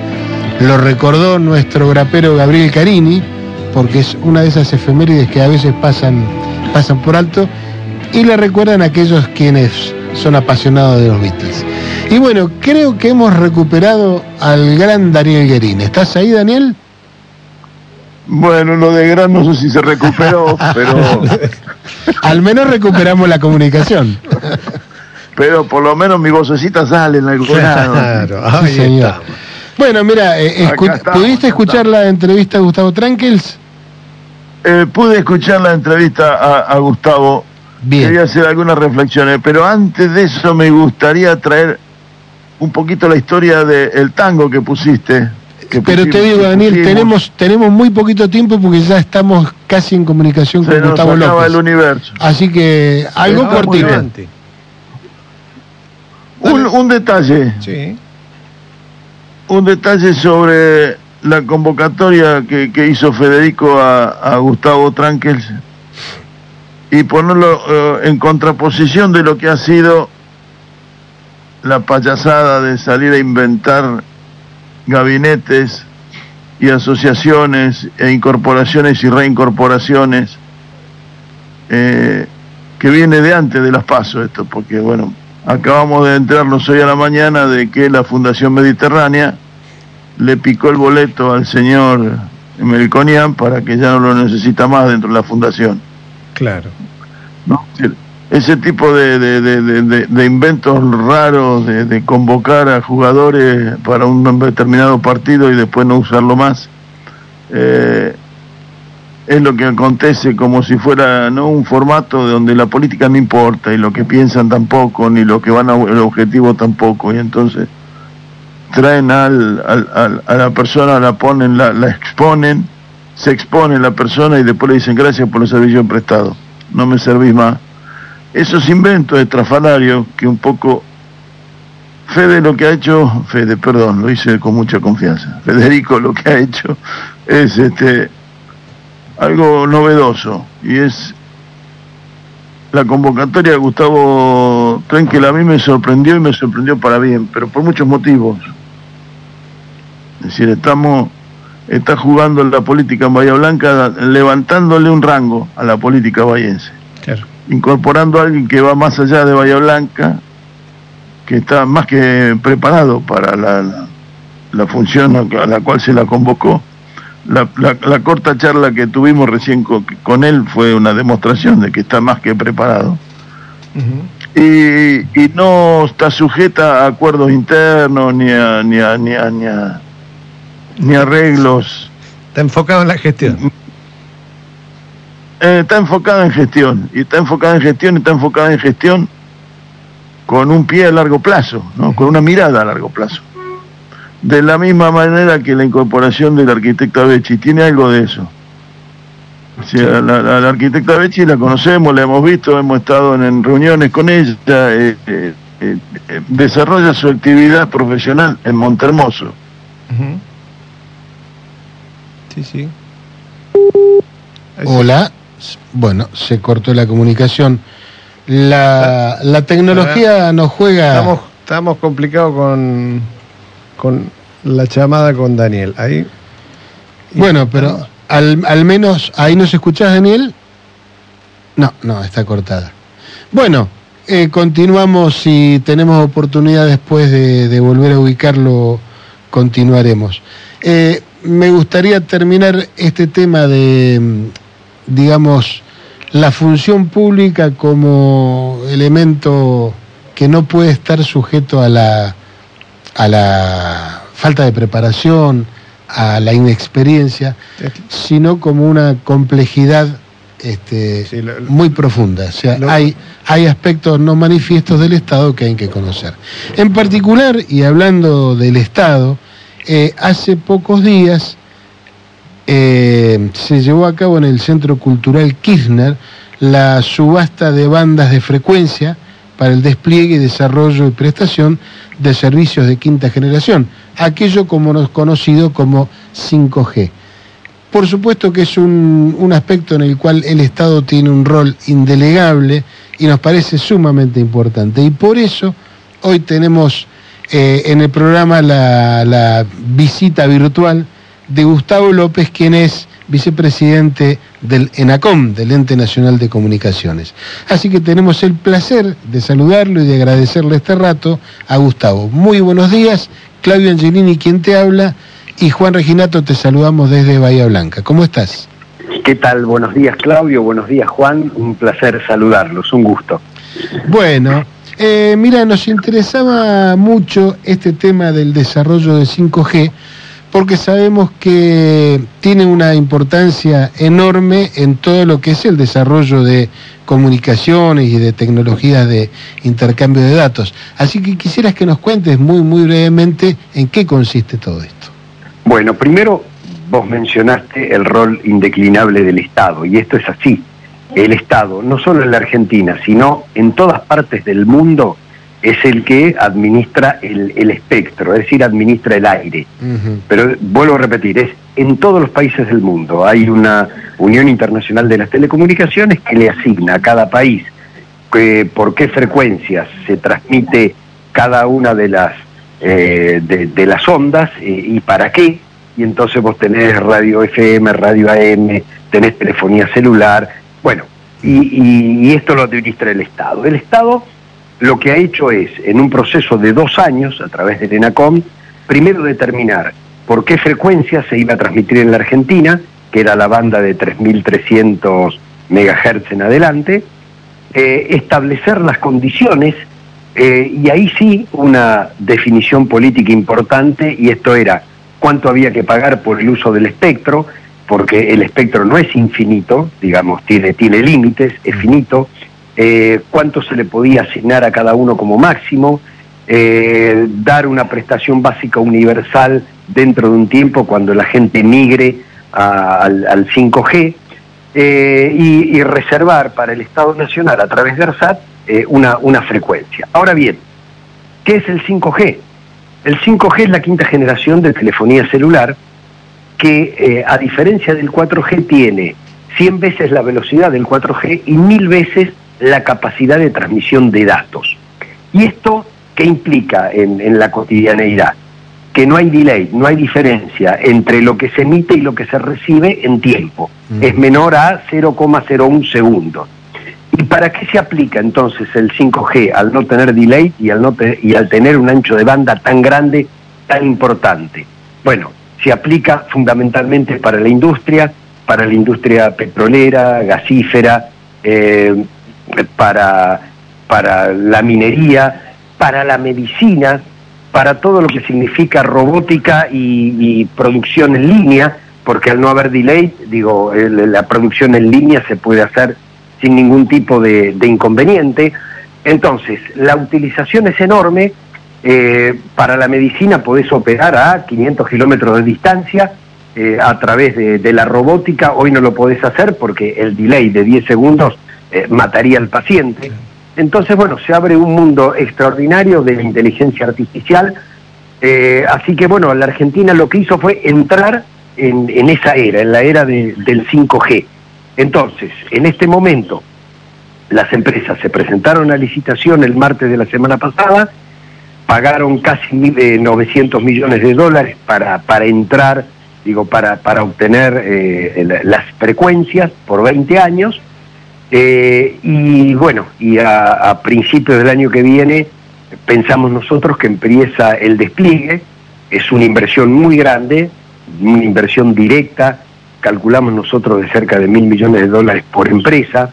lo recordó nuestro grapero Gabriel Carini, porque es una de esas efemérides que a veces pasan, pasan por alto, y le recuerdan a aquellos quienes son apasionados de los Beatles. Y bueno, creo que hemos recuperado al gran Daniel Guerini. ¿Estás ahí, Daniel? Bueno, lo de gran no sé si se recuperó, pero... Al menos recuperamos la comunicación. Pero por lo menos mi vocecita sale en algún lado. Claro, Sí, señor. Bueno, mira, eh, Acá escu- estamos, ¿pudiste escuchar la entrevista de Gustavo Trankels? Eh, pude escuchar la entrevista a, a Gustavo. Bien. Quería hacer algunas reflexiones, pero antes de eso me gustaría traer un poquito la historia del tango que pusiste. que Pero te digo, Daniel, tenemos, tenemos muy poquito tiempo porque ya estamos casi en comunicación Se con nos Gustavo López. el universo. Así que algo cortito. Un, un detalle, Sí. un detalle sobre la convocatoria que, que hizo Federico a, a Gustavo Trankels y ponerlo eh, en contraposición de lo que ha sido la payasada de salir a inventar gabinetes y asociaciones e incorporaciones y reincorporaciones eh, que viene de antes de las pasos esto, porque bueno, acabamos de enterarnos hoy a la mañana de que la Fundación Mediterránea le picó el boleto al señor Melconian para que ya no lo necesita más dentro de la fundación. Claro. ¿no? Ese tipo de, de- de- de- inventos raros de, de convocar a jugadores para un determinado partido y después no usarlo más, eh, es lo que acontece como si fuera no un formato donde la política no importa y lo que piensan tampoco, ni lo que van al objetivo tampoco, y entonces traen al, al- al- a la persona, la ponen, la, la exponen, se expone la persona y después le dicen gracias por el servicio prestado, no me servís más. Esos inventos estrafalarios que un poco Fede lo que ha hecho, Fede, perdón, lo hice con mucha confianza. Federico lo que ha hecho es este algo novedoso y es la convocatoria de Gustavo Trenkel a mí me sorprendió y me sorprendió para bien, pero por muchos motivos. Es decir, estamos está jugando la política en Bahía Blanca levantándole un rango a la política bahiense Claro. incorporando a alguien que va más allá de Bahía Blanca, que está más que preparado para la, la- la función a la cual se la convocó. La, la- la corta charla que tuvimos recién co- con, él fue una demostración de que está más que preparado. Y, y no está sujeta a acuerdos internos ni a, ni a, ni a, ni a- ni arreglos Está enfocado en la gestión. Eh, está enfocada en gestión, y está enfocada en gestión, y está enfocada en gestión con un pie a largo plazo, ¿no? con una mirada a largo plazo. De la misma manera que la incorporación del arquitecta Becci, tiene algo de eso. O sea, la, la- la arquitecta Becci la conocemos, la hemos visto, hemos estado en, en reuniones con ella, eh, eh, eh, desarrolla su actividad profesional en Montermoso. Sí, sí. Hola. Bueno, se cortó la comunicación. La, la tecnología nos juega. Estamos, estamos complicados con, con la llamada con Daniel. Ahí. Bueno, pero al, al menos ahí nos escuchás, Daniel. No, no, está cortada. Bueno, eh, continuamos. Si tenemos oportunidad después de, volver a ubicarlo, continuaremos. Eh, me gustaría terminar este tema de, digamos, la función pública como elemento que no puede estar sujeto a la, a la falta de preparación, a la inexperiencia, sino como una complejidad este, Sí, lo- muy profunda. O sea, lo- hay, hay aspectos no manifiestos del Estado que hay que conocer. En particular, y hablando del Estado, eh, hace pocos días eh, se llevó a cabo en el Centro Cultural Kirchner la subasta de bandas de frecuencia para el despliegue, desarrollo y prestación de servicios de quinta generación, aquello como nos conocido como 5G. Por supuesto que es un, un aspecto en el cual el Estado tiene un rol indelegable y nos parece sumamente importante. Y por eso hoy tenemos eh, en el programa la, la visita virtual de Gustavo López, quien es vicepresidente del ENACOM, del Ente Nacional de Comunicaciones. Así que tenemos el placer de saludarlo y de agradecerle este rato a Gustavo. Muy buenos días, Claudio Angelini quien te habla y Juan Reginato te saludamos desde Bahía Blanca. ¿Cómo estás? ¿Qué tal? Buenos días Claudio, buenos días Juan, un placer saludarlos, un gusto. Bueno, eh, mira, nos interesaba mucho este tema del desarrollo de 5G porque sabemos que tiene una importancia enorme en todo lo que es el desarrollo de comunicaciones y de tecnologías de intercambio de datos. Así que quisieras que nos cuentes muy, muy brevemente en qué consiste todo esto. Bueno, primero vos mencionaste el rol indeclinable del Estado, y esto es así. El Estado, no solo en la Argentina, sino en todas partes del mundo, es el que administra el, espectro, es decir, administra el aire. Pero vuelvo a repetir, es en todos los países del mundo. Hay una Unión Internacional de las Telecomunicaciones que le asigna a cada país que, por qué frecuencias se transmite cada una de las, eh, de, las ondas eh, y para qué. Y entonces vos tenés radio FM, radio AM, tenés telefonía celular. Bueno, y, y esto lo administra el Estado. El Estado lo que ha hecho es, en un proceso de dos años, a través del ENACOM, primero determinar por qué frecuencia se iba a transmitir en la Argentina, que era la banda de 3.300 MHz en adelante, eh, establecer las condiciones eh, y ahí sí una definición política importante y esto era cuánto había que pagar por el uso del espectro, porque el espectro no es infinito, digamos, tiene, tiene límites, es finito, eh, cuánto se le podía asignar a cada uno como máximo, eh, dar una prestación básica universal dentro de un tiempo cuando la gente migre al, 5G eh, y, reservar para el Estado Nacional a través de ARSAT una, una frecuencia. Ahora bien, ¿qué es el 5G? El 5G es la quinta generación de telefonía celular que a diferencia del 4G tiene 100 veces la velocidad del 4G y 1000 veces la capacidad de transmisión de datos. ¿Y esto qué implica en, la cotidianeidad? Que no hay delay, no hay diferencia entre lo que se emite y lo que se recibe en tiempo. Mm. Es menor a 0,01 segundos. ¿Y para qué se aplica entonces el 5G al no tener delay y al, no y al tener un ancho de banda tan grande, tan importante? Bueno, se aplica fundamentalmente para la industria, para la industria petrolera, gasífera, eh, para, para la minería, para la medicina, para todo lo que significa robótica y, producción en línea, porque al no haber delay, digo, la producción en línea se puede hacer sin ningún tipo de, inconveniente. Entonces, la utilización es enorme. Eh, para la medicina podés operar a 500 kilómetros de distancia eh, a través de, de, la robótica. Hoy no lo podés hacer porque el delay de 10 segundos eh, mataría al paciente. Entonces, bueno, se abre un mundo extraordinario de inteligencia artificial. Eh, así que, bueno, la Argentina lo que hizo fue entrar en, esa era, en la era del 5G. Entonces, en este momento, las empresas se presentaron a licitación el martes de la semana pasada, pagaron casi 900 eh, millones de dólares para, para entrar, digo, para, para obtener las frecuencias por 20 años eh, y bueno, y a, principios del año que viene pensamos nosotros que empieza el despliegue, es una inversión muy grande, una inversión directa, calculamos nosotros de cerca de mil millones de dólares por empresa,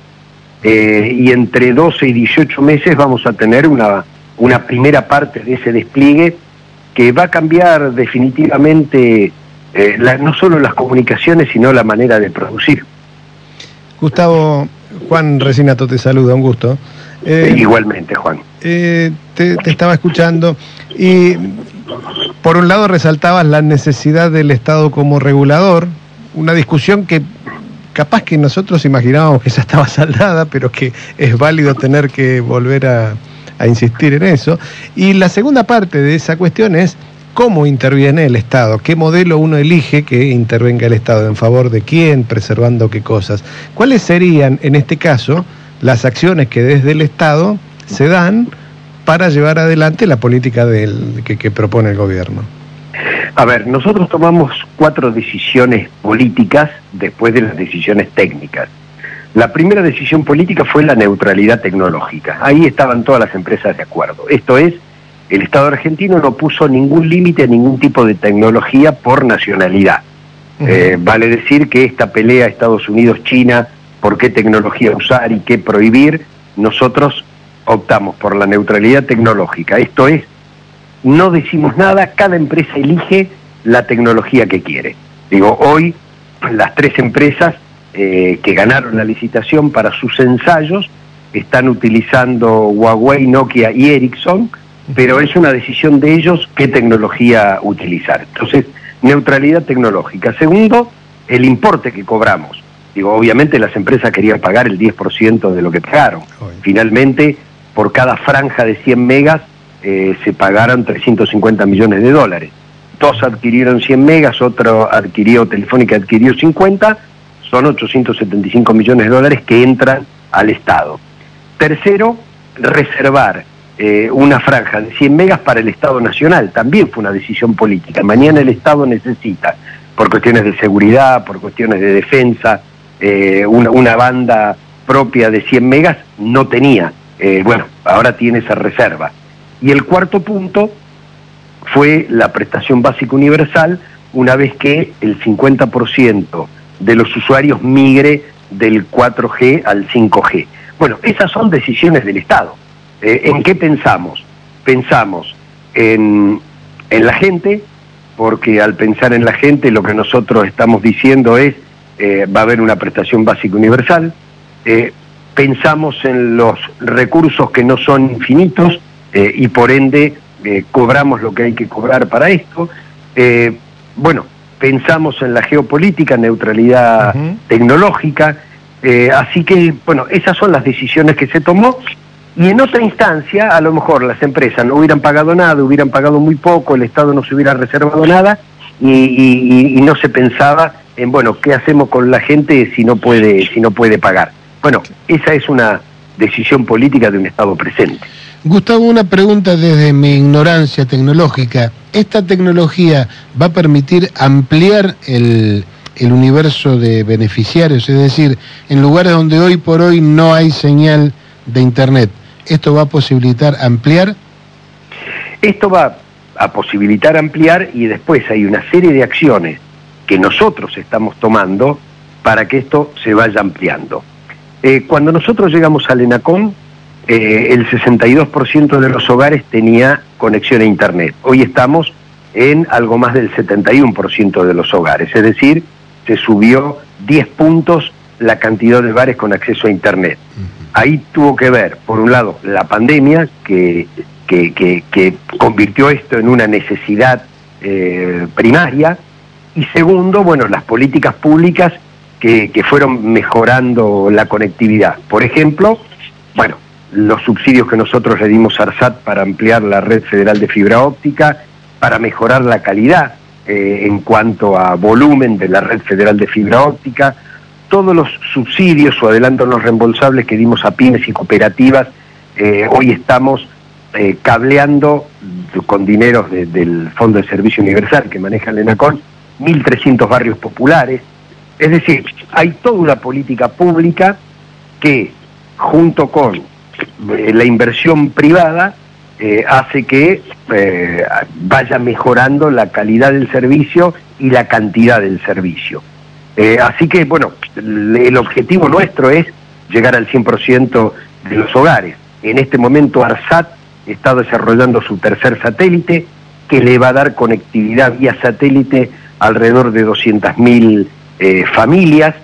eh, y entre 12 y 18 meses vamos a tener una, una primera parte de ese despliegue que va a cambiar definitivamente eh, no solo las comunicaciones, sino la manera de producir. Gustavo, Juan Resinato te saluda, un gusto. Eh, igualmente, Juan. Eh, te, estaba escuchando y por un lado resaltabas la necesidad del Estado como regulador, una discusión que capaz que nosotros imaginábamos que ya estaba saldada, pero que es válido tener que volver a, a insistir en eso. Y la segunda parte de esa cuestión es cómo interviene el Estado, qué modelo uno elige que intervenga el Estado, en favor de quién, preservando qué cosas. ¿Cuáles serían, en este caso, las acciones que desde el Estado se dan para llevar adelante la política que propone el gobierno. A ver, nosotros tomamos cuatro decisiones políticas después de las decisiones técnicas. La primera decisión política fue la neutralidad tecnológica. Ahí estaban todas las empresas de acuerdo. Esto es, el Estado argentino no puso ningún límite a ningún tipo de tecnología por nacionalidad. Eh, vale decir que esta pelea Estados Unidos-China, por qué tecnología usar y qué prohibir, nosotros optamos por la neutralidad tecnológica. Esto es, no decimos nada, cada empresa elige la tecnología que quiere. Digo, hoy las tres empresas eh, que ganaron la licitación para sus ensayos están utilizando Huawei, Nokia y Ericsson, pero es una decisión de ellos qué tecnología utilizar. Entonces, neutralidad tecnológica. Segundo, el importe que cobramos. Digo, obviamente las empresas querían pagar el 10% de lo que pagaron. Finalmente, por cada franja de 100 megas eh, se pagaron 350 millones de dólares. Dos adquirieron 100 megas, otro adquirió, Telefónica adquirió 50, son 875 millones de dólares que entran al Estado. Tercero, reservar eh, una franja de 100 megas para el Estado Nacional, también fue una decisión política. Mañana el Estado necesita, por cuestiones de seguridad, por cuestiones de defensa, eh, una, banda propia de 100 megas, no tenía. bueno, ahora tiene esa reserva. Y el cuarto punto fue la prestación básica universal, una vez que el 50% de los usuarios migre del 4G al 5G. Bueno, esas son decisiones del Estado. Eh, ¿En qué pensamos? Pensamos en, en, la gente, porque al pensar en la gente lo que nosotros estamos diciendo es eh, va a haber una prestación básica universal. Eh, pensamos en los recursos que no son infinitos, eh, y por ende cobramos lo que hay que cobrar para esto. Bueno, pensamos en la geopolítica, neutralidad tecnológica, así que, bueno, esas son las decisiones que se tomó. Y en otra instancia, a lo mejor las empresas no hubieran pagado nada, hubieran pagado muy poco, el Estado no se hubiera reservado nada y, no se pensaba en, bueno, ¿qué hacemos con la gente si no puede, si no puede pagar? Bueno, esa es una decisión política de un Estado presente. Gustavo, una pregunta desde mi ignorancia tecnológica. ¿Esta tecnología va a permitir ampliar el, universo de beneficiarios? Es decir, en lugares donde hoy por hoy no hay señal de Internet, ¿esto va a posibilitar ampliar? Esto va a posibilitar ampliar y después hay una serie de acciones que nosotros estamos tomando para que esto se vaya ampliando. Eh, cuando nosotros llegamos al ENACOM, eh, el 62% de los hogares tenía conexión a Internet. Hoy estamos en algo más del 71% de los hogares, es decir, se subió 10 puntos la cantidad de hogares con acceso a Internet. Ahí tuvo que ver, por un lado, la pandemia, que, que, convirtió esto en una necesidad eh, primaria, y segundo, bueno, las políticas públicas que, que fueron mejorando la conectividad. Por ejemplo, bueno, los subsidios que nosotros le dimos a ARSAT para ampliar la red federal de fibra óptica, para mejorar la calidad eh, en cuanto a volumen de la red federal de fibra óptica, todos los subsidios o adelantos no reembolsables que dimos a pymes y cooperativas, eh, hoy estamos eh, cableando con dineros del Fondo de Servicio Universal que maneja el ENACON, 1.300 barrios populares. Es decir, hay toda una política pública que, junto con eh, la inversión privada hace que vaya mejorando la calidad del servicio y la cantidad del servicio. Así que, bueno, el objetivo nuestro es llegar al 100% de los hogares. En este momento ARSAT está desarrollando su tercer satélite que le va a dar conectividad vía satélite alrededor de 200.000 familias,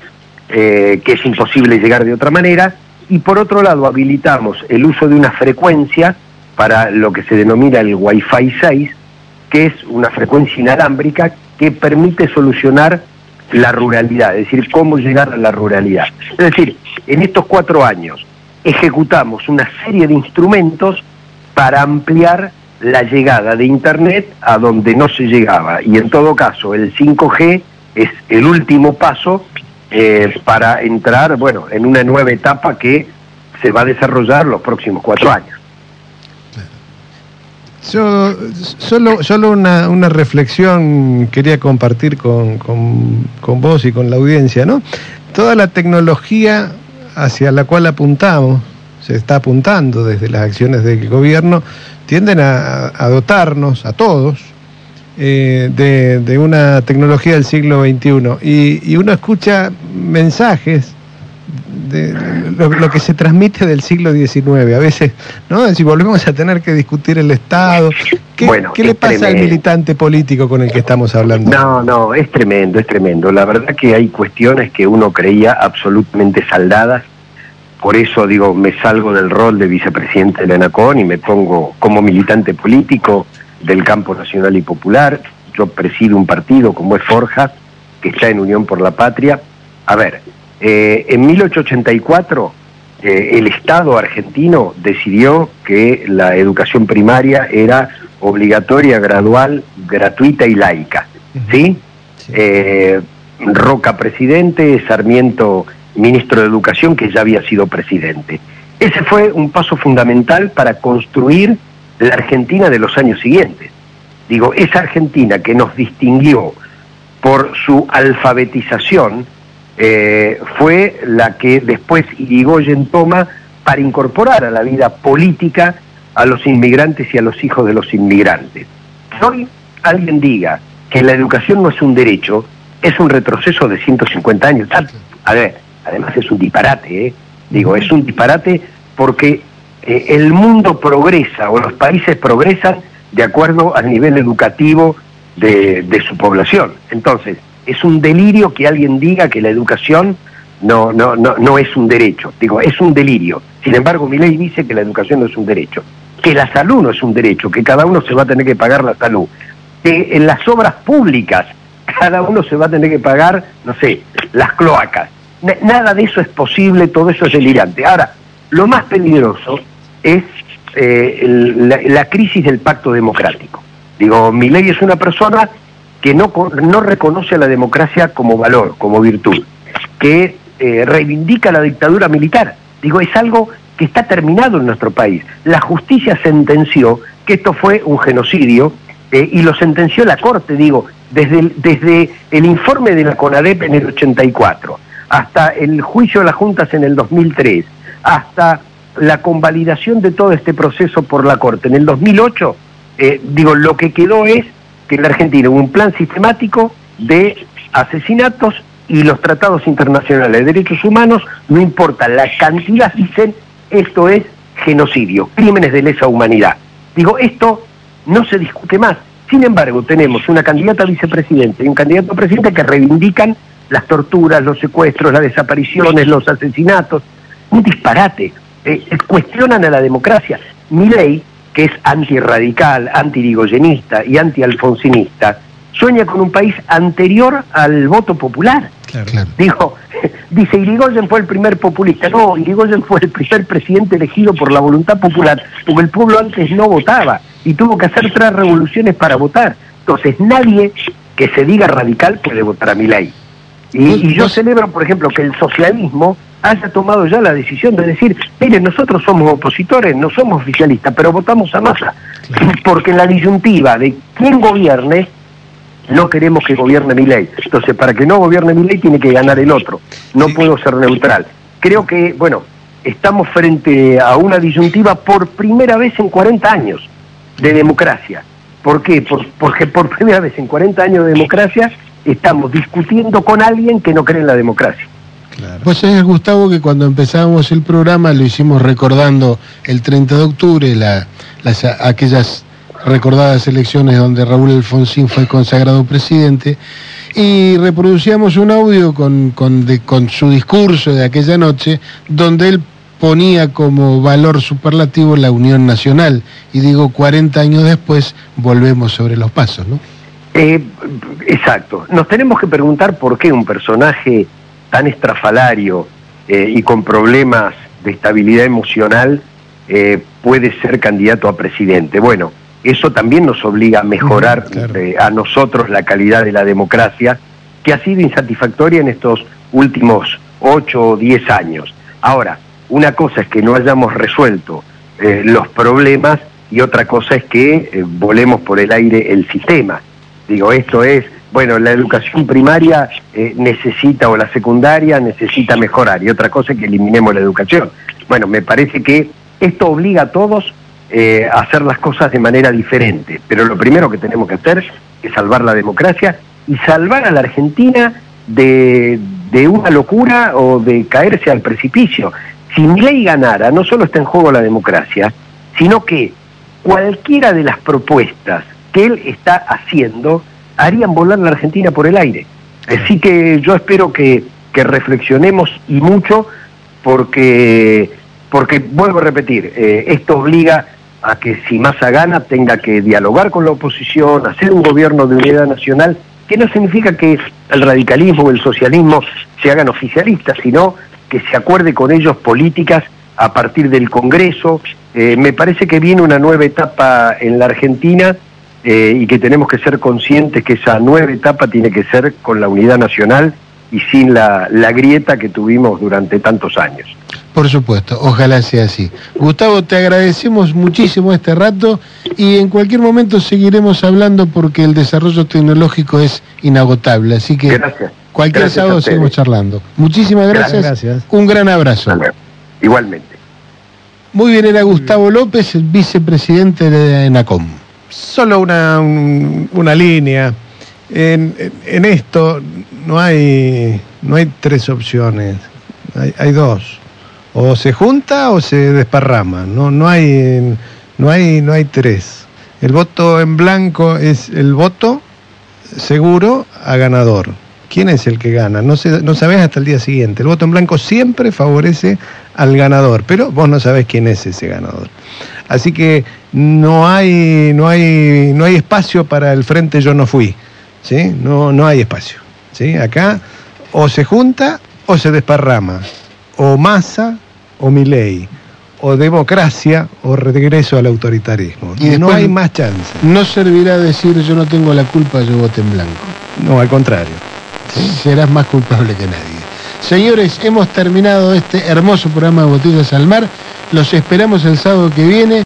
que es imposible llegar de otra manera, y por otro lado habilitamos el uso de una frecuencia para lo que se denomina el Wi-Fi 6, que es una frecuencia inalámbrica que permite solucionar la ruralidad, es decir, cómo llegar a la ruralidad. Es decir, en estos cuatro años ejecutamos una serie de instrumentos para ampliar la llegada de Internet a donde no se llegaba. Y en todo caso, el 5G es el último paso eh, para entrar, bueno, en una nueva etapa que se va a desarrollar los próximos cuatro años. Yo solo, solo una, reflexión quería compartir con, con, vos y con la audiencia, ¿no? Toda la tecnología hacia la cual apuntamos, se está apuntando desde las acciones del gobierno, tienden a, dotarnos a todos eh, de, de una tecnología del siglo XXI. Y, y uno escucha mensajes de lo, lo que se transmite del siglo XIX. A veces, ¿no? Si volvemos a tener que discutir el Estado, ¿qué, Bueno, ¿qué le pasa al militante político con el que estamos hablando? No, no, es tremendo, es tremendo. La verdad que hay cuestiones que uno creía absolutamente saldadas. Por eso digo, me salgo del rol de vicepresidente de la ANACON y me pongo como militante político del campo nacional y popular. Yo presido un partido como es Forja, que está en Unión por la Patria. A ver, eh, en 1884 eh, el Estado argentino decidió que la educación primaria era obligatoria, gradual, gratuita y laica. ¿Sí? Eh, Roca presidente, Sarmiento ministro de Educación, que ya había sido presidente. Ese fue un paso fundamental para construir la Argentina de los años siguientes. Digo, esa Argentina que nos distinguió por su alfabetización, eh, fue la que después Irigoyen toma para incorporar a la vida política a los inmigrantes y a los hijos de los inmigrantes. Que Hoy alguien diga que la educación no es un derecho, es un retroceso de 150 años. A ver, además es un disparate, ¿eh? digo, es un disparate porque eh, el mundo progresa o los países progresan de acuerdo al nivel educativo de su población. Entonces, es un delirio que alguien diga que la educación no, no, no, no es un derecho. Digo, es un delirio. Sin embargo, mi ley dice que la educación no es un derecho, que la salud no es un derecho, que cada uno se va a tener que pagar la salud, que en las obras públicas cada uno se va a tener que pagar, no sé, las cloacas. Nada de eso es posible, todo eso es delirante. Ahora, lo más peligroso es eh, la, la crisis del pacto democrático. Digo, Milei es una persona que no, no reconoce a la democracia como valor, como virtud, que eh, reivindica la dictadura militar. Digo, es algo que está terminado en nuestro país. La justicia sentenció que esto fue un genocidio eh, y lo sentenció la Corte, digo, desde el, desde el informe de la CONADEP en el 84, hasta el juicio de las juntas en el 2003, hasta la convalidación de todo este proceso por la Corte en el 2008, eh, digo, lo que quedó es que en la Argentina hubo un plan sistemático de asesinatos y los tratados internacionales de derechos humanos, no importa la cantidad, dicen, esto es genocidio, crímenes de lesa humanidad. Digo, esto no se discute más. Sin embargo, tenemos una candidata a vicepresidente y un candidato a presidente que reivindican las torturas, los secuestros, las desapariciones, los asesinatos. Un disparate. Eh, eh, cuestionan a la democracia. Mi ley, que es antirradical, antirigoyenista y antialfonsinista, sueña con un país anterior al voto popular. Claro. Dijo, dice Irigoyen fue el primer populista. No, Irigoyen fue el primer presidente elegido por la voluntad popular, porque el pueblo antes no votaba y tuvo que hacer tres revoluciones para votar. Entonces nadie que se diga radical puede votar a mi ley. Y, y yo celebro, por ejemplo, que el socialismo haya tomado ya la decisión de decir, miren, nosotros somos opositores, no somos oficialistas, pero votamos a masa. Porque en la disyuntiva de quién gobierne, no queremos que gobierne mi ley. Entonces, para que no gobierne mi ley, tiene que ganar el otro. No puedo ser neutral. Creo que, bueno, estamos frente a una disyuntiva por primera vez en 40 años de democracia. ¿Por qué? Por- porque por primera vez en 40 años de democracia estamos discutiendo con alguien que no cree en la democracia. Vos sabés, Gustavo, que cuando empezábamos el programa lo hicimos recordando el 30 de octubre, la- las, aquellas recordadas elecciones donde Raúl Alfonsín fue consagrado presidente, y reproducíamos un audio con, con, de- con su discurso de aquella noche, donde él ponía como valor superlativo la unión nacional. Y digo, 40 años después volvemos sobre los pasos, ¿no? Eh, exacto. Nos tenemos que preguntar por qué un personaje tan estrafalario eh, y con problemas de estabilidad emocional eh, puede ser candidato a presidente. Bueno, eso también nos obliga a mejorar eh, a nosotros la calidad de la democracia, que ha sido insatisfactoria en estos últimos ocho o diez años. Ahora, una cosa es que no hayamos resuelto los problemas y otra cosa es que volemos por el aire el sistema. Digo, esto es, bueno, la educación primaria eh, necesita o la secundaria necesita mejorar y otra cosa es que eliminemos la educación. Bueno, me parece que esto obliga a todos eh, a hacer las cosas de manera diferente, pero lo primero que tenemos que hacer es salvar la democracia y salvar a la Argentina de, de una locura o de caerse al precipicio. Si ley ganara, no solo está en juego la democracia, sino que cualquiera de las propuestas que él está haciendo harían volar la Argentina por el aire. Así que yo espero que, que reflexionemos y mucho porque, porque vuelvo a repetir, eh, esto obliga a que si Massa gana tenga que dialogar con la oposición, hacer un gobierno de unidad nacional, que no significa que el radicalismo o el socialismo se hagan oficialistas, sino que se acuerde con ellos políticas a partir del Congreso. Eh, me parece que viene una nueva etapa en la Argentina eh, y que tenemos que ser conscientes que esa nueva etapa tiene que ser con la unidad nacional y sin la, la grieta que tuvimos durante tantos años. Por supuesto, ojalá sea así. Gustavo, te agradecemos muchísimo este rato y en cualquier momento seguiremos hablando porque el desarrollo tecnológico es inagotable. Así que Gracias. cualquier Gracias sábado seguimos charlando. Muchísimas gracias. Gracias. Un gran abrazo. Igualmente. Muy bien, era Gustavo López, el vicepresidente de ENACOM. Solo una, un- una línea. En, en- esto no hay, no hay tres opciones, hay, hay dos. O se junta o se desparrama. No, no, hay, no, hay, no hay tres. El voto en blanco es el voto seguro a ganador. ¿Quién es el que gana? No, se, no sabés hasta el día siguiente. El voto en blanco siempre favorece al ganador, pero vos no sabés quién es ese ganador. Así que no hay, no hay, no hay espacio para el frente yo no fui. ¿sí? No, no hay espacio. ¿sí? Acá o se junta o se desparrama. O masa o Milei. O democracia o regreso al autoritarismo. Y no hay más chance. No servirá decir yo no tengo la culpa, yo voté en blanco. No, al contrario. Serás más culpable que nadie. Señores, hemos terminado este hermoso programa de Botellas al Mar. Los esperamos el sábado que viene.